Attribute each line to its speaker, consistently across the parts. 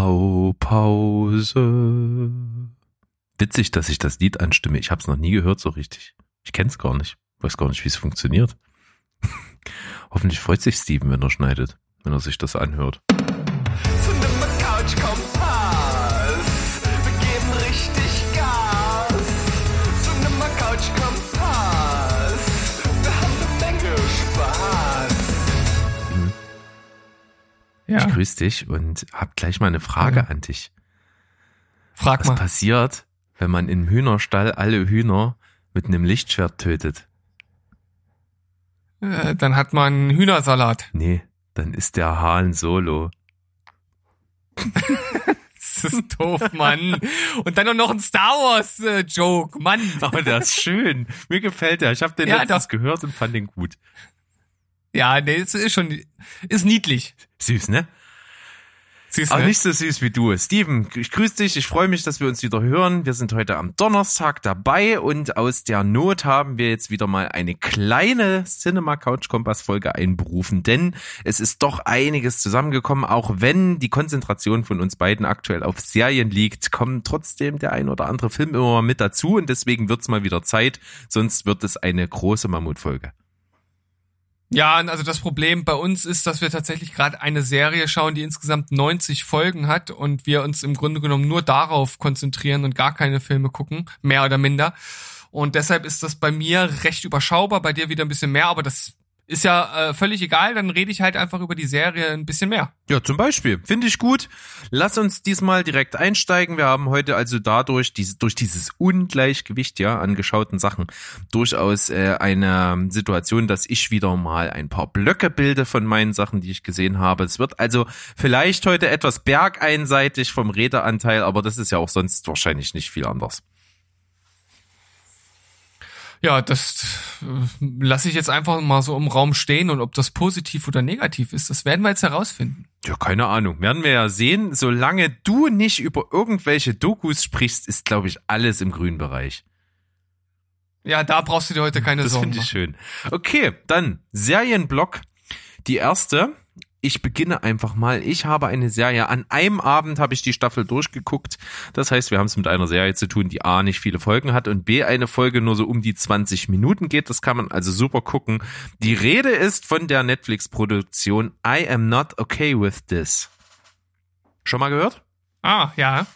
Speaker 1: Blaupause. Witzig, dass ich das Lied anstimme. Ich habe es noch nie gehört so richtig. Ich kenne es gar nicht. Weiß gar nicht, wie es funktioniert. Hoffentlich freut sich Steven, wenn er schneidet, wenn er sich das anhört. Ich grüße dich und hab gleich mal eine Frage an dich.
Speaker 2: Frag
Speaker 1: Was
Speaker 2: mal.
Speaker 1: passiert, wenn man im Hühnerstall alle Hühner mit einem Lichtschwert tötet?
Speaker 2: Äh, dann hat man Hühnersalat.
Speaker 1: Nee, dann ist der Hahn solo.
Speaker 2: Das ist doof, Mann. Und dann noch ein Star Wars äh, Joke, Mann.
Speaker 1: Aber der ist schön. Mir gefällt der. Ich habe den
Speaker 2: Ja,
Speaker 1: letztens
Speaker 2: doch.
Speaker 1: gehört und fand den gut.
Speaker 2: Ja, nee, es ist schon, ist niedlich.
Speaker 1: Süß, ne?
Speaker 2: Siehst
Speaker 1: Aber
Speaker 2: ne?
Speaker 1: nicht so süß wie du. Steven, ich grüße dich. Ich freue mich, dass wir uns wieder hören. Wir sind heute am Donnerstag dabei und aus der Not haben wir jetzt wieder mal eine kleine Cinema Couch Kompass Folge einberufen, denn es ist doch einiges zusammengekommen. Auch wenn die Konzentration von uns beiden aktuell auf Serien liegt, kommen trotzdem der ein oder andere Film immer mal mit dazu und deswegen wird's mal wieder Zeit. Sonst wird es eine große Mammutfolge.
Speaker 2: Ja, also das Problem bei uns ist, dass wir tatsächlich gerade eine Serie schauen, die insgesamt 90 Folgen hat und wir uns im Grunde genommen nur darauf konzentrieren und gar keine Filme gucken, mehr oder minder. Und deshalb ist das bei mir recht überschaubar, bei dir wieder ein bisschen mehr, aber das ist ja äh, völlig egal, dann rede ich halt einfach über die Serie ein bisschen mehr.
Speaker 1: Ja, zum Beispiel. Finde ich gut. Lass uns diesmal direkt einsteigen. Wir haben heute also dadurch, diese, durch dieses Ungleichgewicht ja an geschauten Sachen, durchaus äh, eine Situation, dass ich wieder mal ein paar Blöcke bilde von meinen Sachen, die ich gesehen habe. Es wird also vielleicht heute etwas bergeinseitig vom Redeanteil, aber das ist ja auch sonst wahrscheinlich nicht viel anders.
Speaker 2: Ja, das äh, lasse ich jetzt einfach mal so im Raum stehen und ob das positiv oder negativ ist, das werden wir jetzt herausfinden.
Speaker 1: Ja, keine Ahnung. Werden wir ja sehen. Solange du nicht über irgendwelche Dokus sprichst, ist, glaube ich, alles im grünen Bereich.
Speaker 2: Ja, da brauchst du dir heute keine
Speaker 1: Das
Speaker 2: Sorgen
Speaker 1: finde ich schön. Okay, dann Serienblock. Die erste. Ich beginne einfach mal. Ich habe eine Serie. An einem Abend habe ich die Staffel durchgeguckt. Das heißt, wir haben es mit einer Serie zu tun, die A nicht viele Folgen hat und B eine Folge nur so um die 20 Minuten geht. Das kann man also super gucken. Die Rede ist von der Netflix-Produktion I Am Not Okay With This. Schon mal gehört?
Speaker 2: Ah, ja.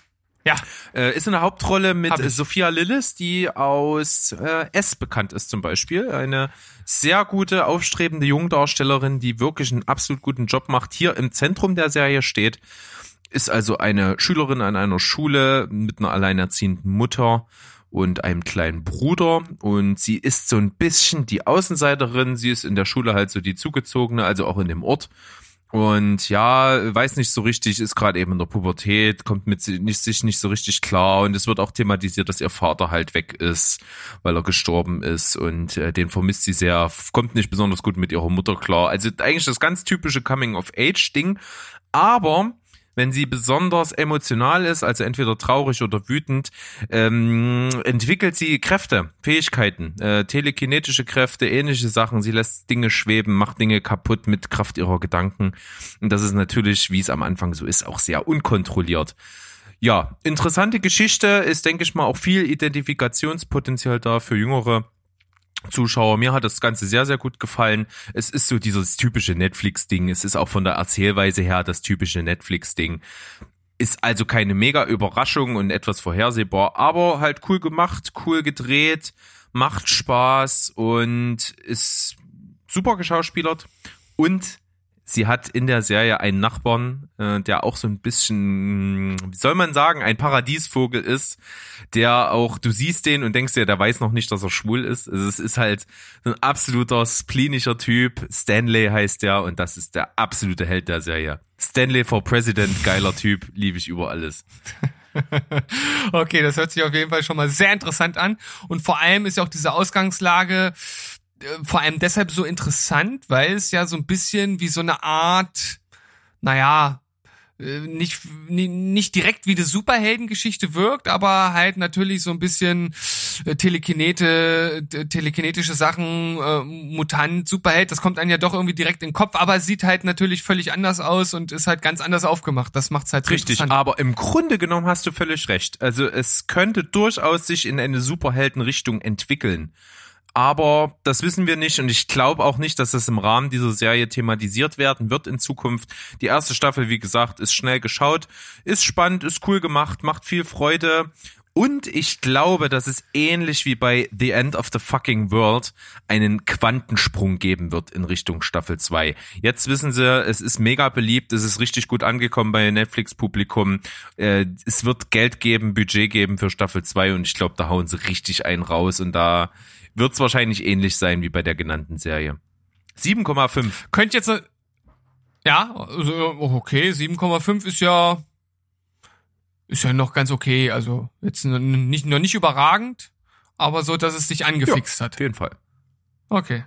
Speaker 2: Ja,
Speaker 1: Äh, ist in der Hauptrolle mit. Sophia Lillis, die aus äh, S bekannt ist zum Beispiel. Eine sehr gute, aufstrebende Jungdarstellerin, die wirklich einen absolut guten Job macht, hier im Zentrum der Serie steht. Ist also eine Schülerin an einer Schule mit einer alleinerziehenden Mutter und einem kleinen Bruder und sie ist so ein bisschen die Außenseiterin, sie ist in der Schule halt so die zugezogene, also auch in dem Ort und ja, weiß nicht so richtig, ist gerade eben in der Pubertät, kommt mit nicht, sich nicht so richtig klar. Und es wird auch thematisiert, dass ihr Vater halt weg ist, weil er gestorben ist. Und äh, den vermisst sie sehr, kommt nicht besonders gut mit ihrer Mutter klar. Also eigentlich das ganz typische Coming-of-Age-Ding, aber wenn sie besonders emotional ist, also entweder traurig oder wütend, ähm, entwickelt sie Kräfte, Fähigkeiten, äh, telekinetische Kräfte, ähnliche Sachen. Sie lässt Dinge schweben, macht Dinge kaputt mit Kraft ihrer Gedanken. Und das ist natürlich, wie es am Anfang so ist, auch sehr unkontrolliert. Ja, interessante Geschichte ist, denke ich mal, auch viel Identifikationspotenzial da für Jüngere. Zuschauer. Mir hat das Ganze sehr, sehr gut gefallen. Es ist so dieses typische Netflix-Ding. Es ist auch von der Erzählweise her das typische Netflix-Ding. Ist also keine mega Überraschung und etwas vorhersehbar, aber halt cool gemacht, cool gedreht, macht Spaß und ist super geschauspielert. Und sie hat in der Serie einen Nachbarn, äh, der auch so ein bisschen, wie soll man sagen, ein Paradiesvogel ist, der auch, du siehst den und denkst dir, der weiß noch nicht, dass er schwul ist. Also es ist halt ein absoluter splinischer Typ. Stanley heißt der und das ist der absolute Held der Serie. Stanley for President, geiler Typ, liebe ich über alles.
Speaker 2: Okay, das hört sich auf jeden Fall schon mal sehr interessant an. Und vor allem ist ja auch diese Ausgangslage vor allem deshalb so interessant, weil es ja so ein bisschen wie so eine Art, naja, äh, nicht, ni- nicht direkt wie eine Superheldengeschichte wirkt, aber halt natürlich so ein bisschen äh, Telekinete, telekinetische Sachen, äh, Mutant, Superheld, das kommt einem ja doch irgendwie direkt in den Kopf, aber es sieht halt natürlich völlig anders aus und ist halt ganz anders aufgemacht. Das macht's halt so
Speaker 1: Richtig, aber im Grunde genommen hast du völlig recht. Also es könnte durchaus sich in eine Superheldenrichtung entwickeln. Aber das wissen wir nicht und ich glaube auch nicht, dass das im Rahmen dieser Serie thematisiert werden wird in Zukunft. Die erste Staffel, wie gesagt, ist schnell geschaut, ist spannend, ist cool gemacht, macht viel Freude. Und ich glaube, dass es ähnlich wie bei The End of the Fucking World einen Quantensprung geben wird in Richtung Staffel 2. Jetzt wissen sie, es ist mega beliebt, es ist richtig gut angekommen bei Netflix-Publikum. Äh, es wird Geld geben, Budget geben für Staffel 2 und ich glaube, da hauen sie richtig einen raus und da wird es wahrscheinlich ähnlich sein wie bei der genannten Serie. 7,5.
Speaker 2: Könnt jetzt, äh, ja, also, okay, 7,5 ist ja, ist ja noch ganz okay. Also jetzt nicht, noch nicht überragend, aber so, dass es dich angefixt hat.
Speaker 1: Auf jeden Fall.
Speaker 2: Okay.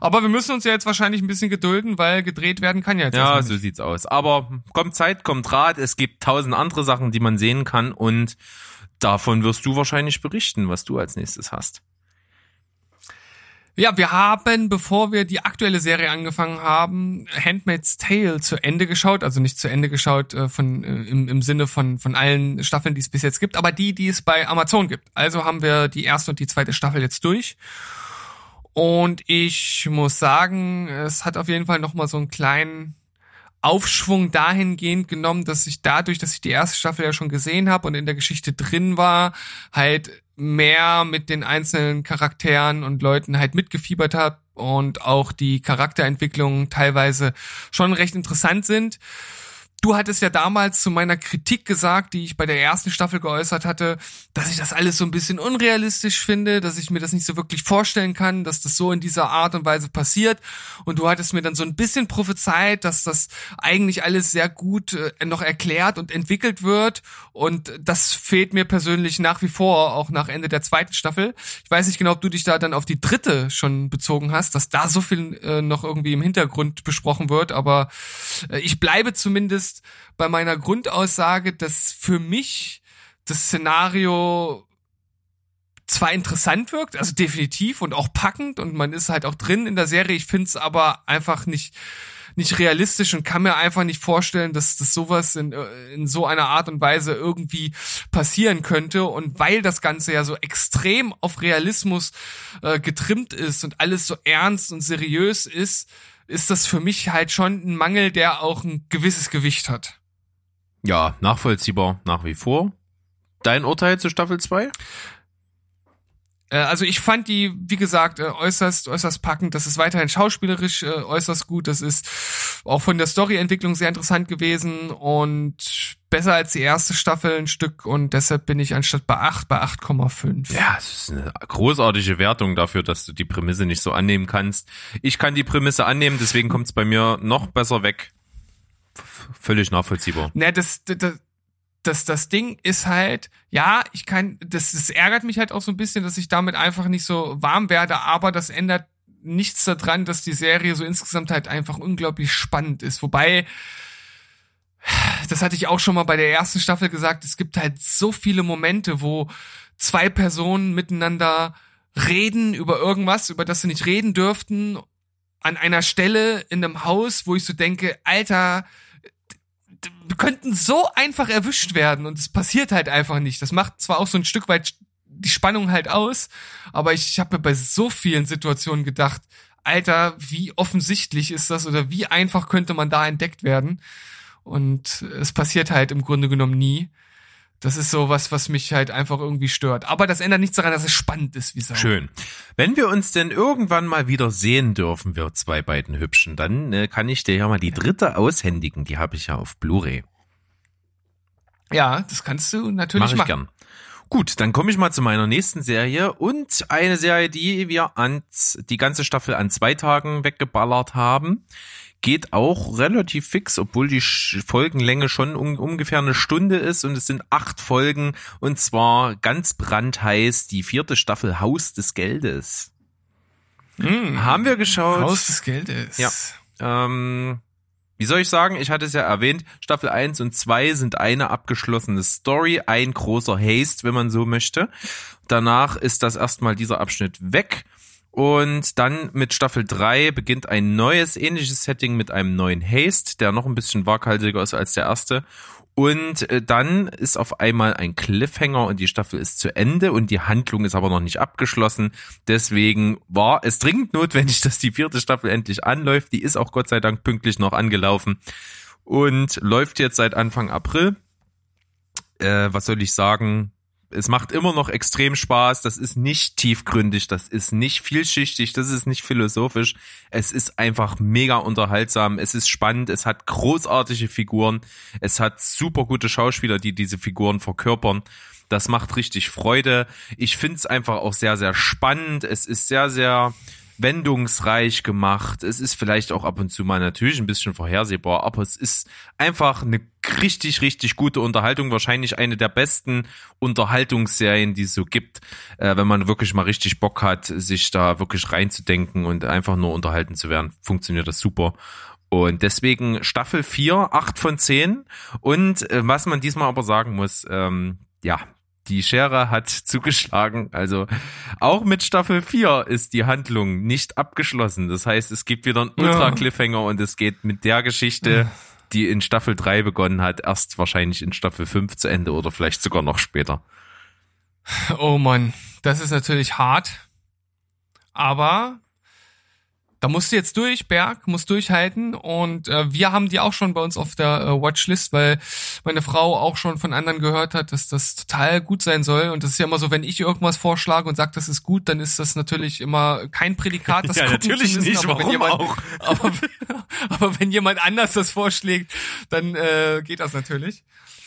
Speaker 2: Aber wir müssen uns ja jetzt wahrscheinlich ein bisschen gedulden, weil gedreht werden kann ja jetzt
Speaker 1: Ja, so sieht's aus. Aber kommt Zeit, kommt Rat. Es gibt tausend andere Sachen, die man sehen kann und davon wirst du wahrscheinlich berichten, was du als nächstes hast.
Speaker 2: Ja, wir haben, bevor wir die aktuelle Serie angefangen haben, Handmaid's Tale zu Ende geschaut. Also nicht zu Ende geschaut äh, von, äh, im, im Sinne von, von allen Staffeln, die es bis jetzt gibt, aber die, die es bei Amazon gibt. Also haben wir die erste und die zweite Staffel jetzt durch. Und ich muss sagen, es hat auf jeden Fall nochmal so einen kleinen Aufschwung dahingehend genommen, dass ich dadurch, dass ich die erste Staffel ja schon gesehen habe und in der Geschichte drin war, halt mehr mit den einzelnen Charakteren und Leuten halt mitgefiebert habe und auch die Charakterentwicklungen teilweise schon recht interessant sind. Du hattest ja damals zu meiner Kritik gesagt, die ich bei der ersten Staffel geäußert hatte, dass ich das alles so ein bisschen unrealistisch finde, dass ich mir das nicht so wirklich vorstellen kann, dass das so in dieser Art und Weise passiert. Und du hattest mir dann so ein bisschen prophezeit, dass das eigentlich alles sehr gut äh, noch erklärt und entwickelt wird. Und das fehlt mir persönlich nach wie vor, auch nach Ende der zweiten Staffel. Ich weiß nicht genau, ob du dich da dann auf die dritte schon bezogen hast, dass da so viel äh, noch irgendwie im Hintergrund besprochen wird, aber äh, ich bleibe zumindest bei meiner Grundaussage, dass für mich das Szenario zwar interessant wirkt, also definitiv und auch packend und man ist halt auch drin in der Serie. Ich finde es aber einfach nicht nicht realistisch und kann mir einfach nicht vorstellen, dass das sowas in, äh, in so einer Art und Weise irgendwie passieren könnte. Und weil das Ganze ja so extrem auf Realismus äh, getrimmt ist und alles so ernst und seriös ist, ist das für mich halt schon ein Mangel, der auch ein gewisses Gewicht hat.
Speaker 1: Ja, nachvollziehbar nach wie vor. Dein Urteil zu Staffel 2?
Speaker 2: Äh, Also ich fand die, wie gesagt, äh, äußerst, äußerst packend. Das ist weiterhin schauspielerisch äh, äußerst gut. Das ist auch von der Storyentwicklung sehr interessant gewesen und besser als die erste Staffel ein Stück. Und deshalb bin ich anstatt bei 8 bei 8,5.
Speaker 1: Ja, es ist eine großartige Wertung dafür, dass du die Prämisse nicht so annehmen kannst. Ich kann die Prämisse annehmen, deswegen kommt es bei mir noch besser weg. Völlig nachvollziehbar.
Speaker 2: Ne, das, das, das, das Ding ist halt, ja, ich kann, das, das ärgert mich halt auch so ein bisschen, dass ich damit einfach nicht so warm werde, aber das ändert nichts daran, dass die Serie so insgesamt halt einfach unglaublich spannend ist. Wobei, das hatte ich auch schon mal bei der ersten Staffel gesagt, es gibt halt so viele Momente, wo zwei Personen miteinander reden über irgendwas, über das sie nicht reden dürften, an einer Stelle in einem Haus, wo ich so denke, Alter, könnten so einfach erwischt werden und es passiert halt einfach nicht. Das macht zwar auch so ein Stück weit die Spannung halt aus, aber ich habe mir bei so vielen Situationen gedacht, Alter, wie offensichtlich ist das oder wie einfach könnte man da entdeckt werden? Und es passiert halt im Grunde genommen nie. Das ist so was, was mich halt einfach irgendwie stört. Aber das ändert nichts daran, dass es spannend ist, wie Sau.
Speaker 1: Schön. Wenn wir uns denn irgendwann mal wieder sehen dürfen, wir zwei beiden Hübschen, dann äh, kann ich dir ja mal die dritte aushändigen. Die habe ich ja auf Blu-ray.
Speaker 2: Ja, das kannst du natürlich
Speaker 1: Mach ich
Speaker 2: machen.
Speaker 1: gern. Gut, dann komme ich mal zu meiner nächsten Serie und eine Serie, die wir an die ganze Staffel an zwei Tagen weggeballert haben. Geht auch relativ fix, obwohl die Folgenlänge schon um, ungefähr eine Stunde ist und es sind acht Folgen und zwar ganz brandheiß die vierte Staffel Haus des Geldes.
Speaker 2: Mm.
Speaker 1: Haben wir geschaut.
Speaker 2: Haus des Geldes.
Speaker 1: Ja. Ähm, wie soll ich sagen, ich hatte es ja erwähnt, Staffel 1 und 2 sind eine abgeschlossene Story, ein großer Haste, wenn man so möchte. Danach ist das erstmal dieser Abschnitt weg. Und dann mit Staffel 3 beginnt ein neues, ähnliches Setting mit einem neuen Haste, der noch ein bisschen waghalsiger ist als der erste. Und äh, dann ist auf einmal ein Cliffhanger und die Staffel ist zu Ende und die Handlung ist aber noch nicht abgeschlossen. Deswegen war es dringend notwendig, dass die vierte Staffel endlich anläuft. Die ist auch Gott sei Dank pünktlich noch angelaufen und läuft jetzt seit Anfang April. Äh, was soll ich sagen? Es macht immer noch extrem Spaß. Das ist nicht tiefgründig, das ist nicht vielschichtig, das ist nicht philosophisch. Es ist einfach mega unterhaltsam. Es ist spannend. Es hat großartige Figuren. Es hat super gute Schauspieler, die diese Figuren verkörpern. Das macht richtig Freude. Ich finde es einfach auch sehr, sehr spannend. Es ist sehr, sehr wendungsreich gemacht. Es ist vielleicht auch ab und zu mal natürlich ein bisschen vorhersehbar, aber es ist einfach eine richtig, richtig gute Unterhaltung. Wahrscheinlich eine der besten Unterhaltungsserien, die es so gibt, äh, wenn man wirklich mal richtig Bock hat, sich da wirklich reinzudenken und einfach nur unterhalten zu werden. Funktioniert das super. Und deswegen Staffel 4, 8 von 10. Und äh, was man diesmal aber sagen muss, ähm, ja, die Schere hat zugeschlagen. Also auch mit Staffel 4 ist die Handlung nicht abgeschlossen. Das heißt, es gibt wieder einen Ultra-Cliffhanger und es geht mit der Geschichte, die in Staffel 3 begonnen hat, erst wahrscheinlich in Staffel 5 zu Ende oder vielleicht sogar noch später.
Speaker 2: Oh Mann, das ist natürlich hart. Aber da musst du jetzt durch, Berg, musst durchhalten. Und äh, wir haben die auch schon bei uns auf der äh, Watchlist, weil meine Frau auch schon von anderen gehört hat, dass das total gut sein soll. Und das ist ja immer so, wenn ich irgendwas vorschlage und sage, das ist gut, dann ist das natürlich immer kein Prädikat. Das
Speaker 1: Ja, natürlich
Speaker 2: müssen,
Speaker 1: nicht,
Speaker 2: aber wenn
Speaker 1: warum
Speaker 2: jemand,
Speaker 1: auch?
Speaker 2: Aber, aber wenn jemand anders das vorschlägt, dann äh, geht das natürlich.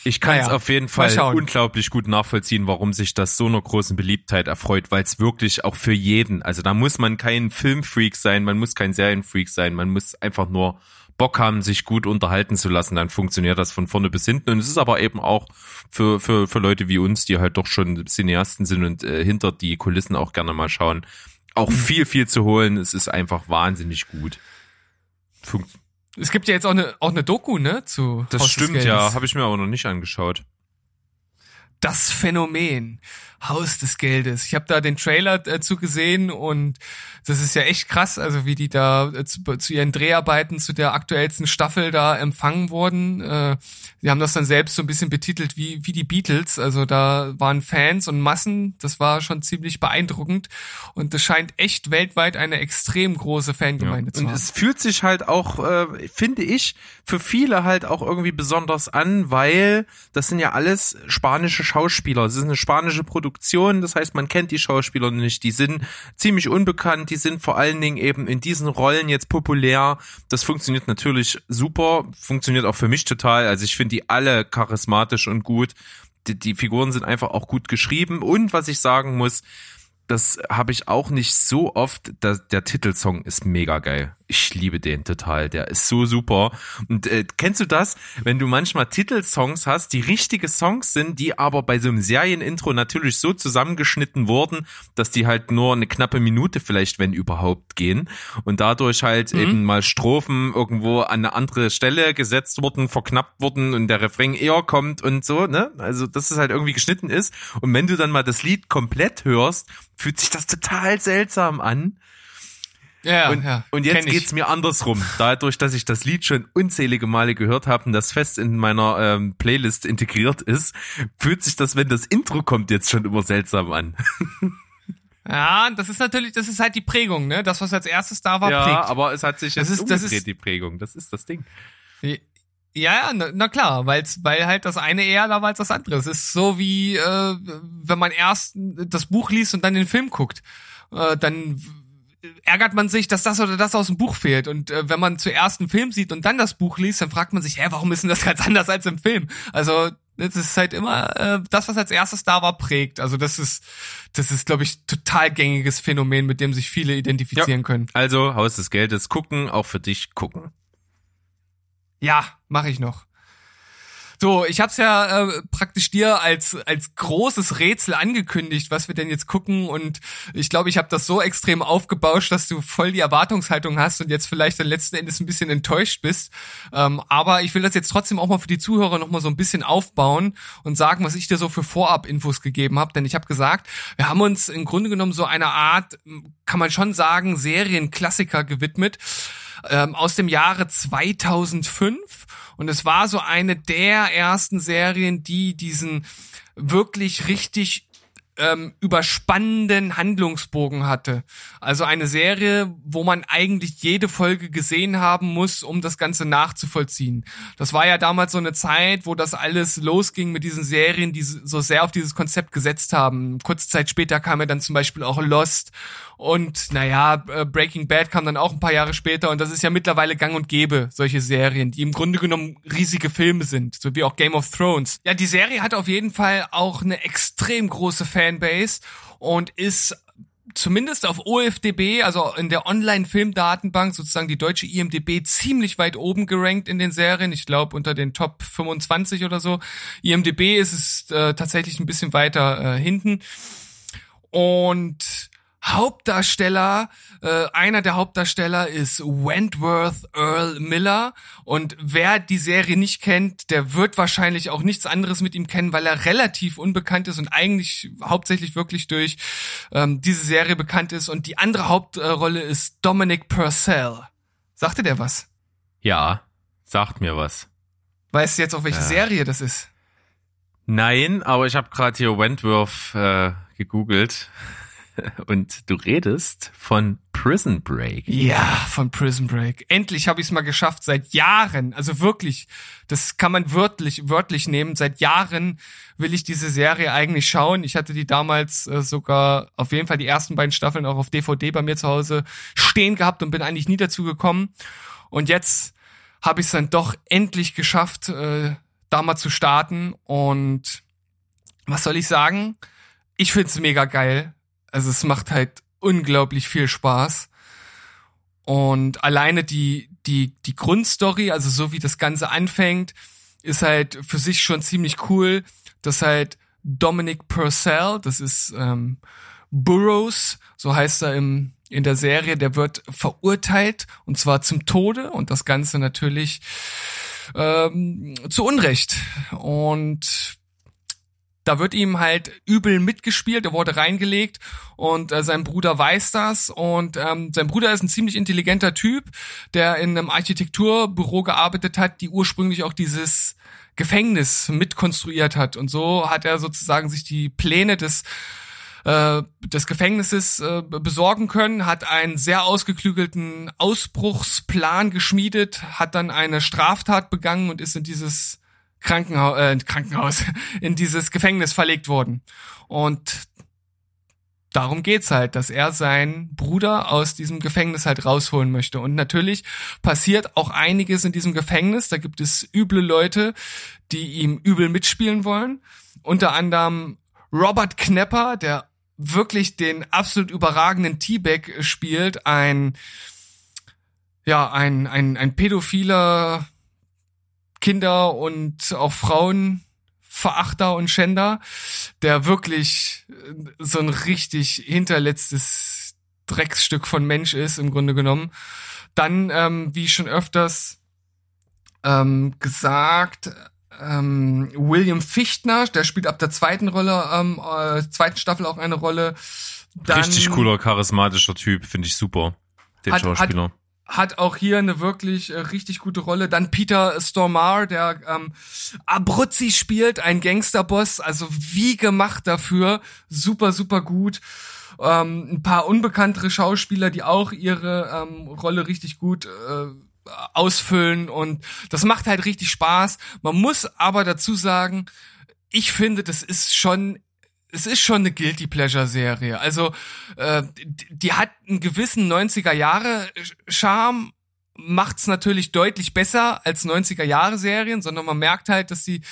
Speaker 1: Ich kann es
Speaker 2: Naja,
Speaker 1: auf jeden Fall unglaublich gut nachvollziehen, warum sich das so einer großen Beliebtheit erfreut, weil es wirklich auch für jeden, also da muss man kein Filmfreak sein, man muss kein Serienfreak sein, man muss einfach nur Bock haben, sich gut unterhalten zu lassen, dann funktioniert das von vorne bis hinten. Und es ist aber eben auch für, für, für Leute wie uns, die halt doch schon Cineasten sind und äh, hinter die Kulissen auch gerne mal schauen, auch viel, viel zu holen. Es ist einfach wahnsinnig gut. Funkt
Speaker 2: Es gibt ja jetzt auch eine, auch eine Doku, ne, zu
Speaker 1: das
Speaker 2: Haus
Speaker 1: stimmt ja, habe ich mir aber noch nicht angeschaut.
Speaker 2: das Phänomen Haus des Geldes. Ich habe da den Trailer äh, zu gesehen und das ist ja echt krass, also wie die da äh, zu, zu ihren Dreharbeiten zu der aktuellsten Staffel da empfangen wurden. Äh, sie haben das dann selbst so ein bisschen betitelt wie wie die Beatles. Also da waren Fans und Massen. Das war schon ziemlich beeindruckend und das scheint echt weltweit eine extrem große Fangemeinde zu
Speaker 1: Und
Speaker 2: haben.
Speaker 1: es fühlt sich halt auch, äh, finde ich, für viele halt auch irgendwie besonders an, weil das sind ja alles spanische Schauspieler. Es ist eine spanische Produktion, das heißt, man kennt die Schauspieler nicht. Die sind ziemlich unbekannt, die sind vor allen Dingen eben in diesen Rollen jetzt populär. Das funktioniert natürlich super, funktioniert auch für mich total. Also ich finde die alle charismatisch und gut. Die, die Figuren sind einfach auch gut geschrieben. Und was ich sagen muss, das habe ich auch nicht so oft. Das, der Titelsong ist mega geil. Ich liebe den total. Der ist so super. Und äh, kennst du das, wenn du manchmal Titelsongs hast, die richtige Songs sind, die aber bei so einem Serienintro natürlich so zusammengeschnitten wurden, dass die halt nur eine knappe Minute vielleicht, wenn überhaupt, gehen. Und dadurch halt eben mal Strophen irgendwo an eine andere Stelle gesetzt wurden, verknappt wurden und der Refrain eher kommt und so, ne? Also, dass es halt irgendwie geschnitten ist. Und wenn du dann mal das Lied komplett hörst, fühlt sich das total seltsam an.
Speaker 2: Ja,
Speaker 1: Und,
Speaker 2: ja,
Speaker 1: und jetzt geht's mir andersrum. Dadurch, dass ich das Lied schon unzählige Male gehört habe und das fest in meiner ähm, Playlist integriert ist, fühlt sich das, wenn das Intro kommt, jetzt schon immer seltsam an.
Speaker 2: Ja, das ist natürlich, das ist halt die Prägung, ne? Das, was als erstes da war,
Speaker 1: ja,
Speaker 2: prägt.
Speaker 1: aber es hat sich
Speaker 2: Das
Speaker 1: jetzt
Speaker 2: ist- das
Speaker 1: umgedreht,
Speaker 2: ist-
Speaker 1: die Prägung. Das ist das Ding.
Speaker 2: Ja, ja, na, na klar, weil's, weil halt das eine eher da war als das andere. Es ist so wie, äh, wenn man erst das Buch liest und dann den Film guckt. Äh, dann ärgert man sich, dass das oder das aus dem Buch fehlt. Und äh, wenn man zuerst einen Film sieht und dann das Buch liest, dann fragt man sich, hä, warum ist denn das ganz anders als im Film? Also es ist halt immer äh, das, was als erstes da war, prägt. Also das ist, das ist, glaube ich, total gängiges Phänomen, mit dem sich viele identifizieren können.
Speaker 1: Also, Haus des Geldes gucken, auch für dich gucken.
Speaker 2: Ja, mache ich noch. So, ich hab's ja äh, praktisch dir als als großes Rätsel angekündigt, was wir denn jetzt gucken. Und ich glaube, ich habe das so extrem aufgebauscht, dass du voll die Erwartungshaltung hast und jetzt vielleicht dann letzten Endes ein bisschen enttäuscht bist. Ähm, aber ich will das jetzt trotzdem auch mal für die Zuhörer noch mal so ein bisschen aufbauen und sagen, was ich dir so für Vorab-Infos gegeben habe, denn ich habe gesagt, wir haben uns im Grunde genommen so einer Art, kann man schon sagen, Serienklassiker gewidmet ähm, aus dem Jahre 2005 und es war so eine der ersten Serien, die diesen wirklich richtig ähm, überspannenden Handlungsbogen hatte. Also eine Serie, wo man eigentlich jede Folge gesehen haben muss, um das Ganze nachzuvollziehen. Das war ja damals so eine Zeit, wo das alles losging mit diesen Serien, die so sehr auf dieses Konzept gesetzt haben. Kurze Zeit später kam ja dann zum Beispiel auch Lost und naja, äh, Breaking Bad kam dann auch ein paar Jahre später und das ist ja mittlerweile gang und gäbe, solche Serien, die im Grunde genommen riesige Filme sind, so wie auch Game of Thrones. Ja, die Serie hat auf jeden Fall auch eine extrem große Fanbase und ist zumindest auf OFDB, also in der Online-Filmdatenbank, sozusagen die deutsche IMDB, ziemlich weit oben gerankt in den Serien. Ich glaube unter den Top 25 oder so. IMDB ist es äh, tatsächlich ein bisschen weiter äh, hinten. Und Hauptdarsteller, äh, einer der Hauptdarsteller ist Wentworth Earl Miller und wer die Serie nicht kennt, der wird wahrscheinlich auch nichts anderes mit ihm kennen, weil er relativ unbekannt ist und eigentlich hauptsächlich wirklich durch ähm, diese Serie bekannt ist und die andere Hauptrolle ist Dominic Purcell. Sagte der was?
Speaker 1: Ja, sagt mir was.
Speaker 2: Weißt du jetzt auch, welche
Speaker 1: Ja.
Speaker 2: Serie das ist?
Speaker 1: Nein, aber ich habe gerade hier Wentworth äh, gegoogelt und du redest von Prison Break.
Speaker 2: Ja, von Prison Break. Endlich habe ich es mal geschafft, seit Jahren, also wirklich, das kann man wörtlich, wörtlich nehmen, seit Jahren will ich diese Serie eigentlich schauen. Ich hatte die damals äh, sogar auf jeden Fall die ersten beiden Staffeln auch auf DVD bei mir zu Hause stehen gehabt und bin eigentlich nie dazu gekommen. Und jetzt habe ich es dann doch endlich geschafft, äh, da mal zu starten. Und was soll ich sagen? Ich find's mega geil. Also es macht halt unglaublich viel Spaß. Und alleine die, die, die Grundstory, also so wie das Ganze anfängt, ist halt für sich schon ziemlich cool, dass halt Dominic Purcell, das ist ähm, Burroughs, so heißt er im, in der Serie, der wird verurteilt und zwar zum Tode und das Ganze natürlich ähm, zu Unrecht. Und da wird ihm halt übel mitgespielt, er wurde reingelegt und äh, sein Bruder weiß das und ähm, sein Bruder ist ein ziemlich intelligenter Typ, der in einem Architekturbüro gearbeitet hat, die ursprünglich auch dieses Gefängnis mitkonstruiert hat. Und so hat er sozusagen sich die Pläne des äh, des Gefängnisses äh, besorgen können, hat einen sehr ausgeklügelten Ausbruchsplan geschmiedet, hat dann eine Straftat begangen und ist in dieses Krankenhaus, äh, Krankenhaus, in dieses Gefängnis verlegt worden. Und darum geht's halt, dass er seinen Bruder aus diesem Gefängnis halt rausholen möchte. Und natürlich passiert auch einiges in diesem Gefängnis. Da gibt es üble Leute, die ihm übel mitspielen wollen. Unter anderem Robert Knepper, der wirklich den absolut überragenden T-Bag spielt, ein ja, ein, ein, ein pädophiler Kinder und auch Frauen Verachter und Schänder, der wirklich äh, so ein richtig hinterletztes Drecksstück von Mensch ist, im Grunde genommen. Dann, ähm, wie schon öfters ähm, gesagt, ähm, William Fichtner, der spielt ab der zweiten Rolle, ähm, äh, zweiten Staffel auch eine Rolle. Dann
Speaker 1: Richtig cooler, charismatischer Typ, finde ich super. Den
Speaker 2: Hat-
Speaker 1: Schauspieler.
Speaker 2: hat auch hier eine wirklich äh, richtig gute Rolle. Dann Peter Stormare, der ähm, Abruzzi spielt, ein Gangsterboss, also wie gemacht dafür, super, super gut. Ähm, ein paar unbekanntere Schauspieler, die auch ihre ähm, Rolle richtig gut äh, ausfüllen und das macht halt richtig Spaß. Man muss aber dazu sagen, ich finde, das ist schon es ist schon eine Guilty Pleasure Serie. Also äh, die, hat einen gewissen 90er Jahre Charme, macht's natürlich deutlich besser als 90er Jahre Serien, sondern man merkt halt, dass die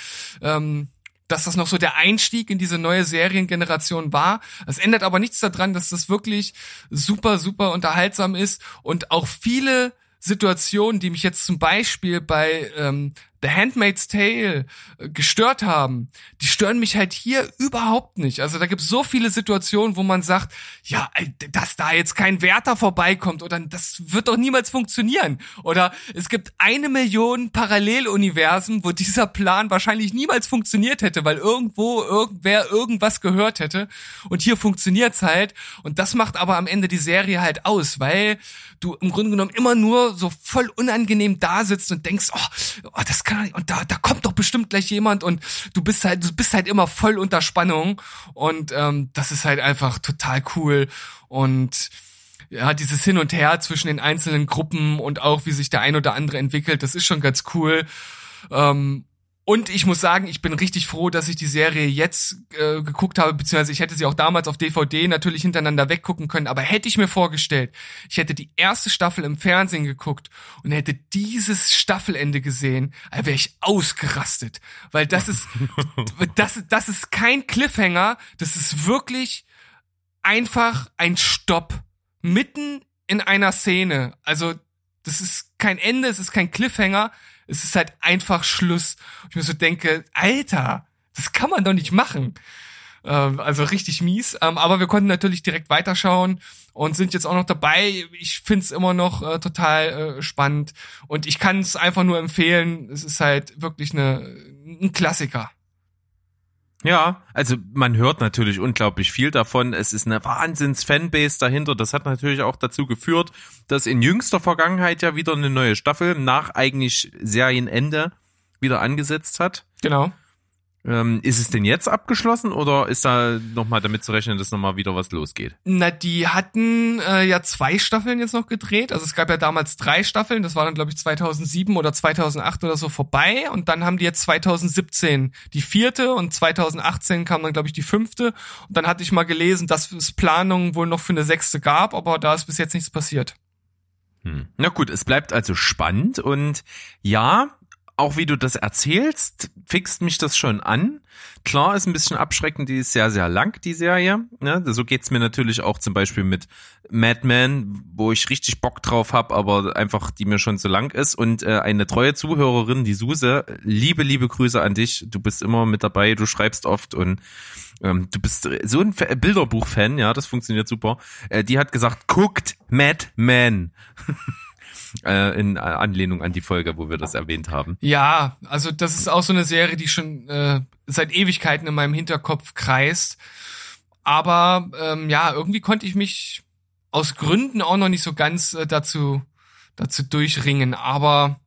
Speaker 2: ähm, dass das noch so der Einstieg in diese neue Seriengeneration war. Es ändert aber nichts daran, dass das wirklich super, super unterhaltsam ist und auch viele Situationen, die mich jetzt zum Beispiel bei ähm, The Handmaid's Tale äh, gestört haben, die stören mich halt hier überhaupt nicht. Also da gibt es so viele Situationen, wo man sagt, ja, dass da jetzt kein Wärter vorbeikommt oder das wird doch niemals funktionieren. Oder es gibt eine Million Paralleluniversen, wo dieser Plan wahrscheinlich niemals funktioniert hätte, weil irgendwo irgendwer irgendwas gehört hätte. Und hier funktioniert's halt. Und das macht aber am Ende die Serie halt aus, weil du im Grunde genommen immer nur so voll unangenehm da sitzt und denkst, oh, oh das kann und da, da kommt doch bestimmt gleich jemand und du bist halt, du bist halt immer voll unter Spannung und ähm, das ist halt einfach total cool und ja, dieses Hin und Her zwischen den einzelnen Gruppen und auch wie sich der ein oder andere entwickelt, das ist schon ganz cool. Ähm, und ich muss sagen, ich bin richtig froh, dass ich die Serie jetzt äh, geguckt habe, beziehungsweise ich hätte sie auch damals auf DVD natürlich hintereinander weggucken können, aber hätte ich mir vorgestellt, ich hätte die erste Staffel im Fernsehen geguckt und hätte dieses Staffelende gesehen, wäre ich ausgerastet. Weil das ist, das, das ist kein Cliffhanger, das ist wirklich einfach ein Stopp. Mitten in einer Szene. Also, das ist kein Ende, es ist kein Cliffhanger, es ist halt einfach Schluss. Ich mir so denke, Alter, das kann man doch nicht machen. Ähm, also richtig mies. Ähm, aber wir konnten natürlich direkt weiterschauen und sind jetzt auch noch dabei. Ich find's immer noch äh, total äh, spannend und ich kann es einfach nur empfehlen. Es ist halt wirklich eine, ein Klassiker.
Speaker 1: Ja, also man hört natürlich unglaublich viel davon. Es ist eine Wahnsinns-Fanbase dahinter. Das hat natürlich auch dazu geführt, dass in jüngster Vergangenheit ja wieder eine neue Staffel nach eigentlich Serienende wieder angesetzt hat.
Speaker 2: Genau.
Speaker 1: Ähm, ist es denn jetzt abgeschlossen oder ist da nochmal damit zu rechnen, dass nochmal wieder was losgeht?
Speaker 2: Na, die hatten äh, ja zwei Staffeln jetzt noch gedreht. Also es gab ja damals drei Staffeln. Das war dann, glaube ich, 2007 oder 2008 oder so vorbei. Und dann haben die jetzt 2017 die vierte und 2018 kam dann, glaube ich, die fünfte. Und dann hatte ich mal gelesen, dass es Planungen wohl noch für eine sechste gab, aber da ist bis jetzt nichts passiert.
Speaker 1: Hm. Na gut, es bleibt also spannend und ja, auch wie du das erzählst, fixt mich das schon an. Klar ist ein bisschen abschreckend, die ist sehr, sehr lang, die Serie. Ne? So geht's mir natürlich auch zum Beispiel mit Mad Men, wo ich richtig Bock drauf habe, aber einfach die mir schon so lang ist. Und äh, eine treue Zuhörerin, die Suse, liebe, liebe Grüße an dich. Du bist immer mit dabei, du schreibst oft und ähm, du bist so ein Bilderbuch-Fan, ja, das funktioniert super. Äh, die hat gesagt, guckt Mad Men. äh, in Anlehnung an die Folge, wo wir das erwähnt haben.
Speaker 2: Ja, also das ist auch so eine Serie, die schon äh, seit Ewigkeiten in meinem Hinterkopf kreist. Aber ähm, ja, irgendwie konnte ich mich aus Gründen auch noch nicht so ganz äh, dazu dazu durchringen. Aber